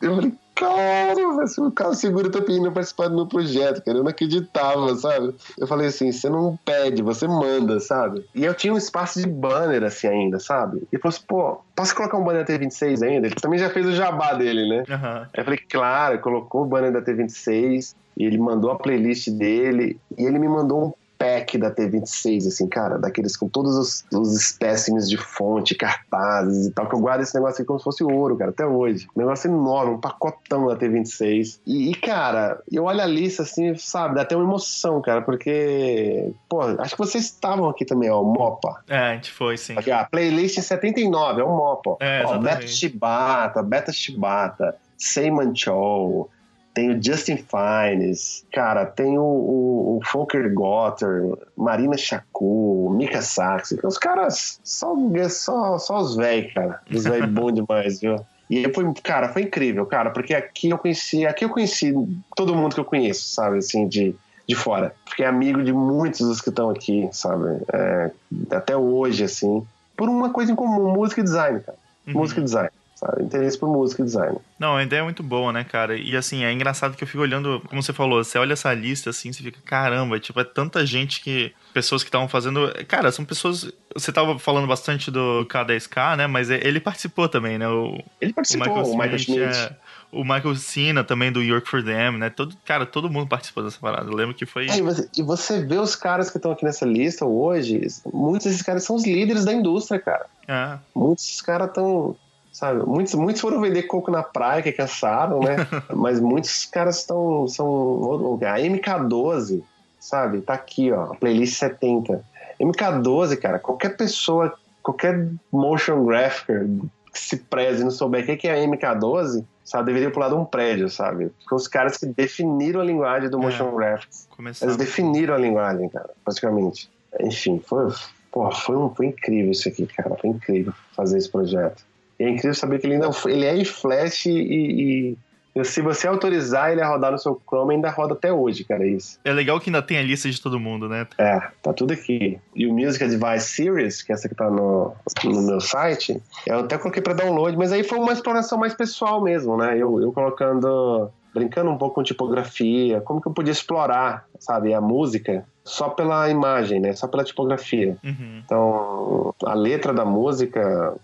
Eu falei, cara, o Carlos Segura tá pedindo participar do meu projeto, cara. Eu não acreditava, sabe? Eu falei assim, você não pede, você manda, sabe? E eu tinha um espaço de banner assim ainda, sabe? E falou assim, pô, posso colocar um banner da T26 ainda? Ele também já fez o jabá dele, né? Uhum. Aí eu falei, claro, colocou o banner da T26 e ele mandou a playlist dele e ele me mandou um pack da T26, assim, cara, daqueles com todos os, os espécimes de fonte, cartazes e tal, que eu guardo esse negócio aqui como se fosse ouro, cara, até hoje. Um negócio enorme, um pacotão da T26. E, e, cara, eu olho a lista assim, sabe, dá até uma emoção, cara, porque, pô, acho que vocês estavam aqui também, ó, o Mopa. É, a gente foi, sim. Aqui, ó, playlist 79, é o Mopa. É, ó, Beta Shibata, Beta Shibata, Seyman Chou, tem o Justin Fines, cara, tem o, o, o Volker Gotter, Marina Chacu, Mika Sax, os caras, só, só, só os velhos, cara, os velhos bons demais, viu? E foi, cara, foi incrível, cara, porque aqui eu conheci, aqui eu conheci todo mundo que eu conheço, sabe, assim, de, de fora. Fiquei amigo de muitos dos que estão aqui, sabe, é, até hoje, assim, por uma coisa em comum, música e design, cara, uhum. música e design sabe? Interesse por música e design. Não, a ideia é muito boa, né, cara? E assim, é engraçado que eu fico olhando, como você falou, você olha essa lista assim, você fica, caramba, tipo, é tanta gente que. Pessoas que estavam fazendo. Cara, são pessoas. Você tava falando bastante do K10K, né? Mas ele participou também, né? O, ele participou, o Michael, o Michael Schmidt. É, o Michael Cena também do York for Them, né? Todo, cara, todo mundo participou dessa parada. Eu lembro que foi. É, e, você, e você vê os caras que estão aqui nessa lista hoje, muitos desses caras são os líderes da indústria, cara. É. Muitos desses caras estão sabe? Muitos, muitos foram vender coco na praia, que cansaram, né? Mas muitos caras estão. São. A MK12, sabe? Tá aqui, ó, a playlist 70. MK12, cara, qualquer pessoa, qualquer motion graphicer que se preze e não souber o que é MK12, sabe, deveria pular de um prédio, sabe? Porque os caras que definiram a linguagem do motion é, graphics. Eles definiram a linguagem, cara, praticamente. Enfim, foi, pô, foi, um, foi incrível isso aqui, cara. Foi incrível fazer esse projeto. E é incrível saber que ele ainda ele é em Flash e, e, se você autorizar ele a rodar no seu Chrome, ainda roda até hoje, cara, isso. É legal que ainda tem a lista de todo mundo, né? É, tá tudo aqui. E o Music Advice Series, que é essa que tá no, no meu site, eu até coloquei para download, mas aí foi uma exploração mais pessoal mesmo, né? Eu, eu colocando brincando um pouco com tipografia, como que eu podia explorar, sabe, a música só pela imagem, né, só pela tipografia. Uhum. Então, a letra da música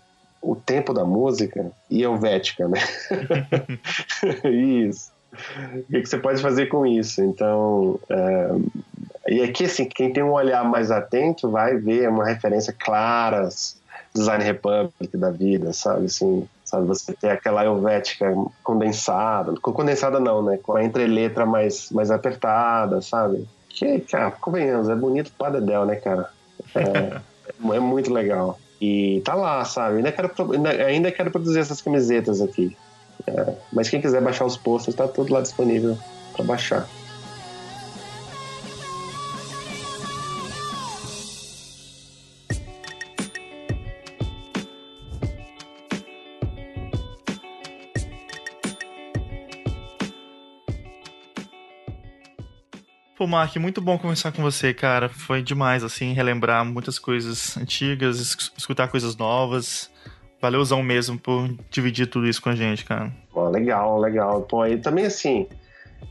o tempo da música e helvética, né? isso. O que, você pode fazer com isso? Então, é, E aqui, assim, quem tem um olhar mais atento vai ver uma referência clara, Design Republic da vida, sabe? Assim, sabe? Você ter aquela helvética condensada, condensada não, né? Com a entreletra mais, mais apertada, sabe? Que, cara, convenhamos, é bonito para Dedel, né, cara? É, é muito legal. E tá lá, sabe? Ainda quero, ainda quero produzir essas camisetas aqui. É, mas quem quiser baixar os posters, tá tudo lá disponível para baixar. Pô, Mark, muito bom conversar com você, cara. Foi demais, assim, relembrar muitas coisas antigas, escutar coisas novas. Valeuzão mesmo por dividir tudo isso com a gente, cara. Pô, legal, legal. Pô, e também assim,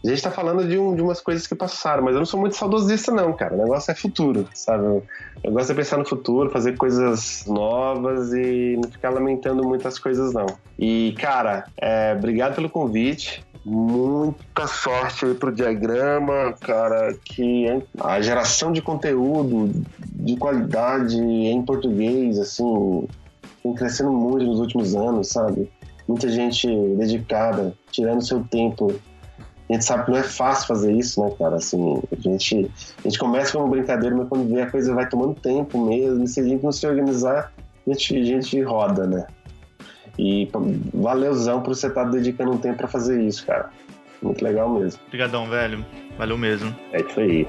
a gente tá falando de, um, de umas coisas que passaram, mas eu não sou muito saudosista, não, cara. O negócio é futuro, sabe? Eu gosto de pensar no futuro, fazer coisas novas e não ficar lamentando muitas coisas, não. E, cara, é, obrigado pelo convite muita sorte aí pro diagrama, cara, que a geração de conteúdo de qualidade em português, assim, tem crescendo muito nos últimos anos, sabe? Muita gente dedicada, tirando seu tempo. A gente sabe que não é fácil fazer isso, né, cara? Assim, a gente, a gente começa como brincadeira, mas quando vê a coisa vai tomando tempo mesmo, e se a gente não se organizar, a gente, a gente roda, né? E valeuzão por você estar tá dedicando um tempo para fazer isso, cara. Muito legal mesmo. Obrigadão, velho. Valeu mesmo. É isso aí.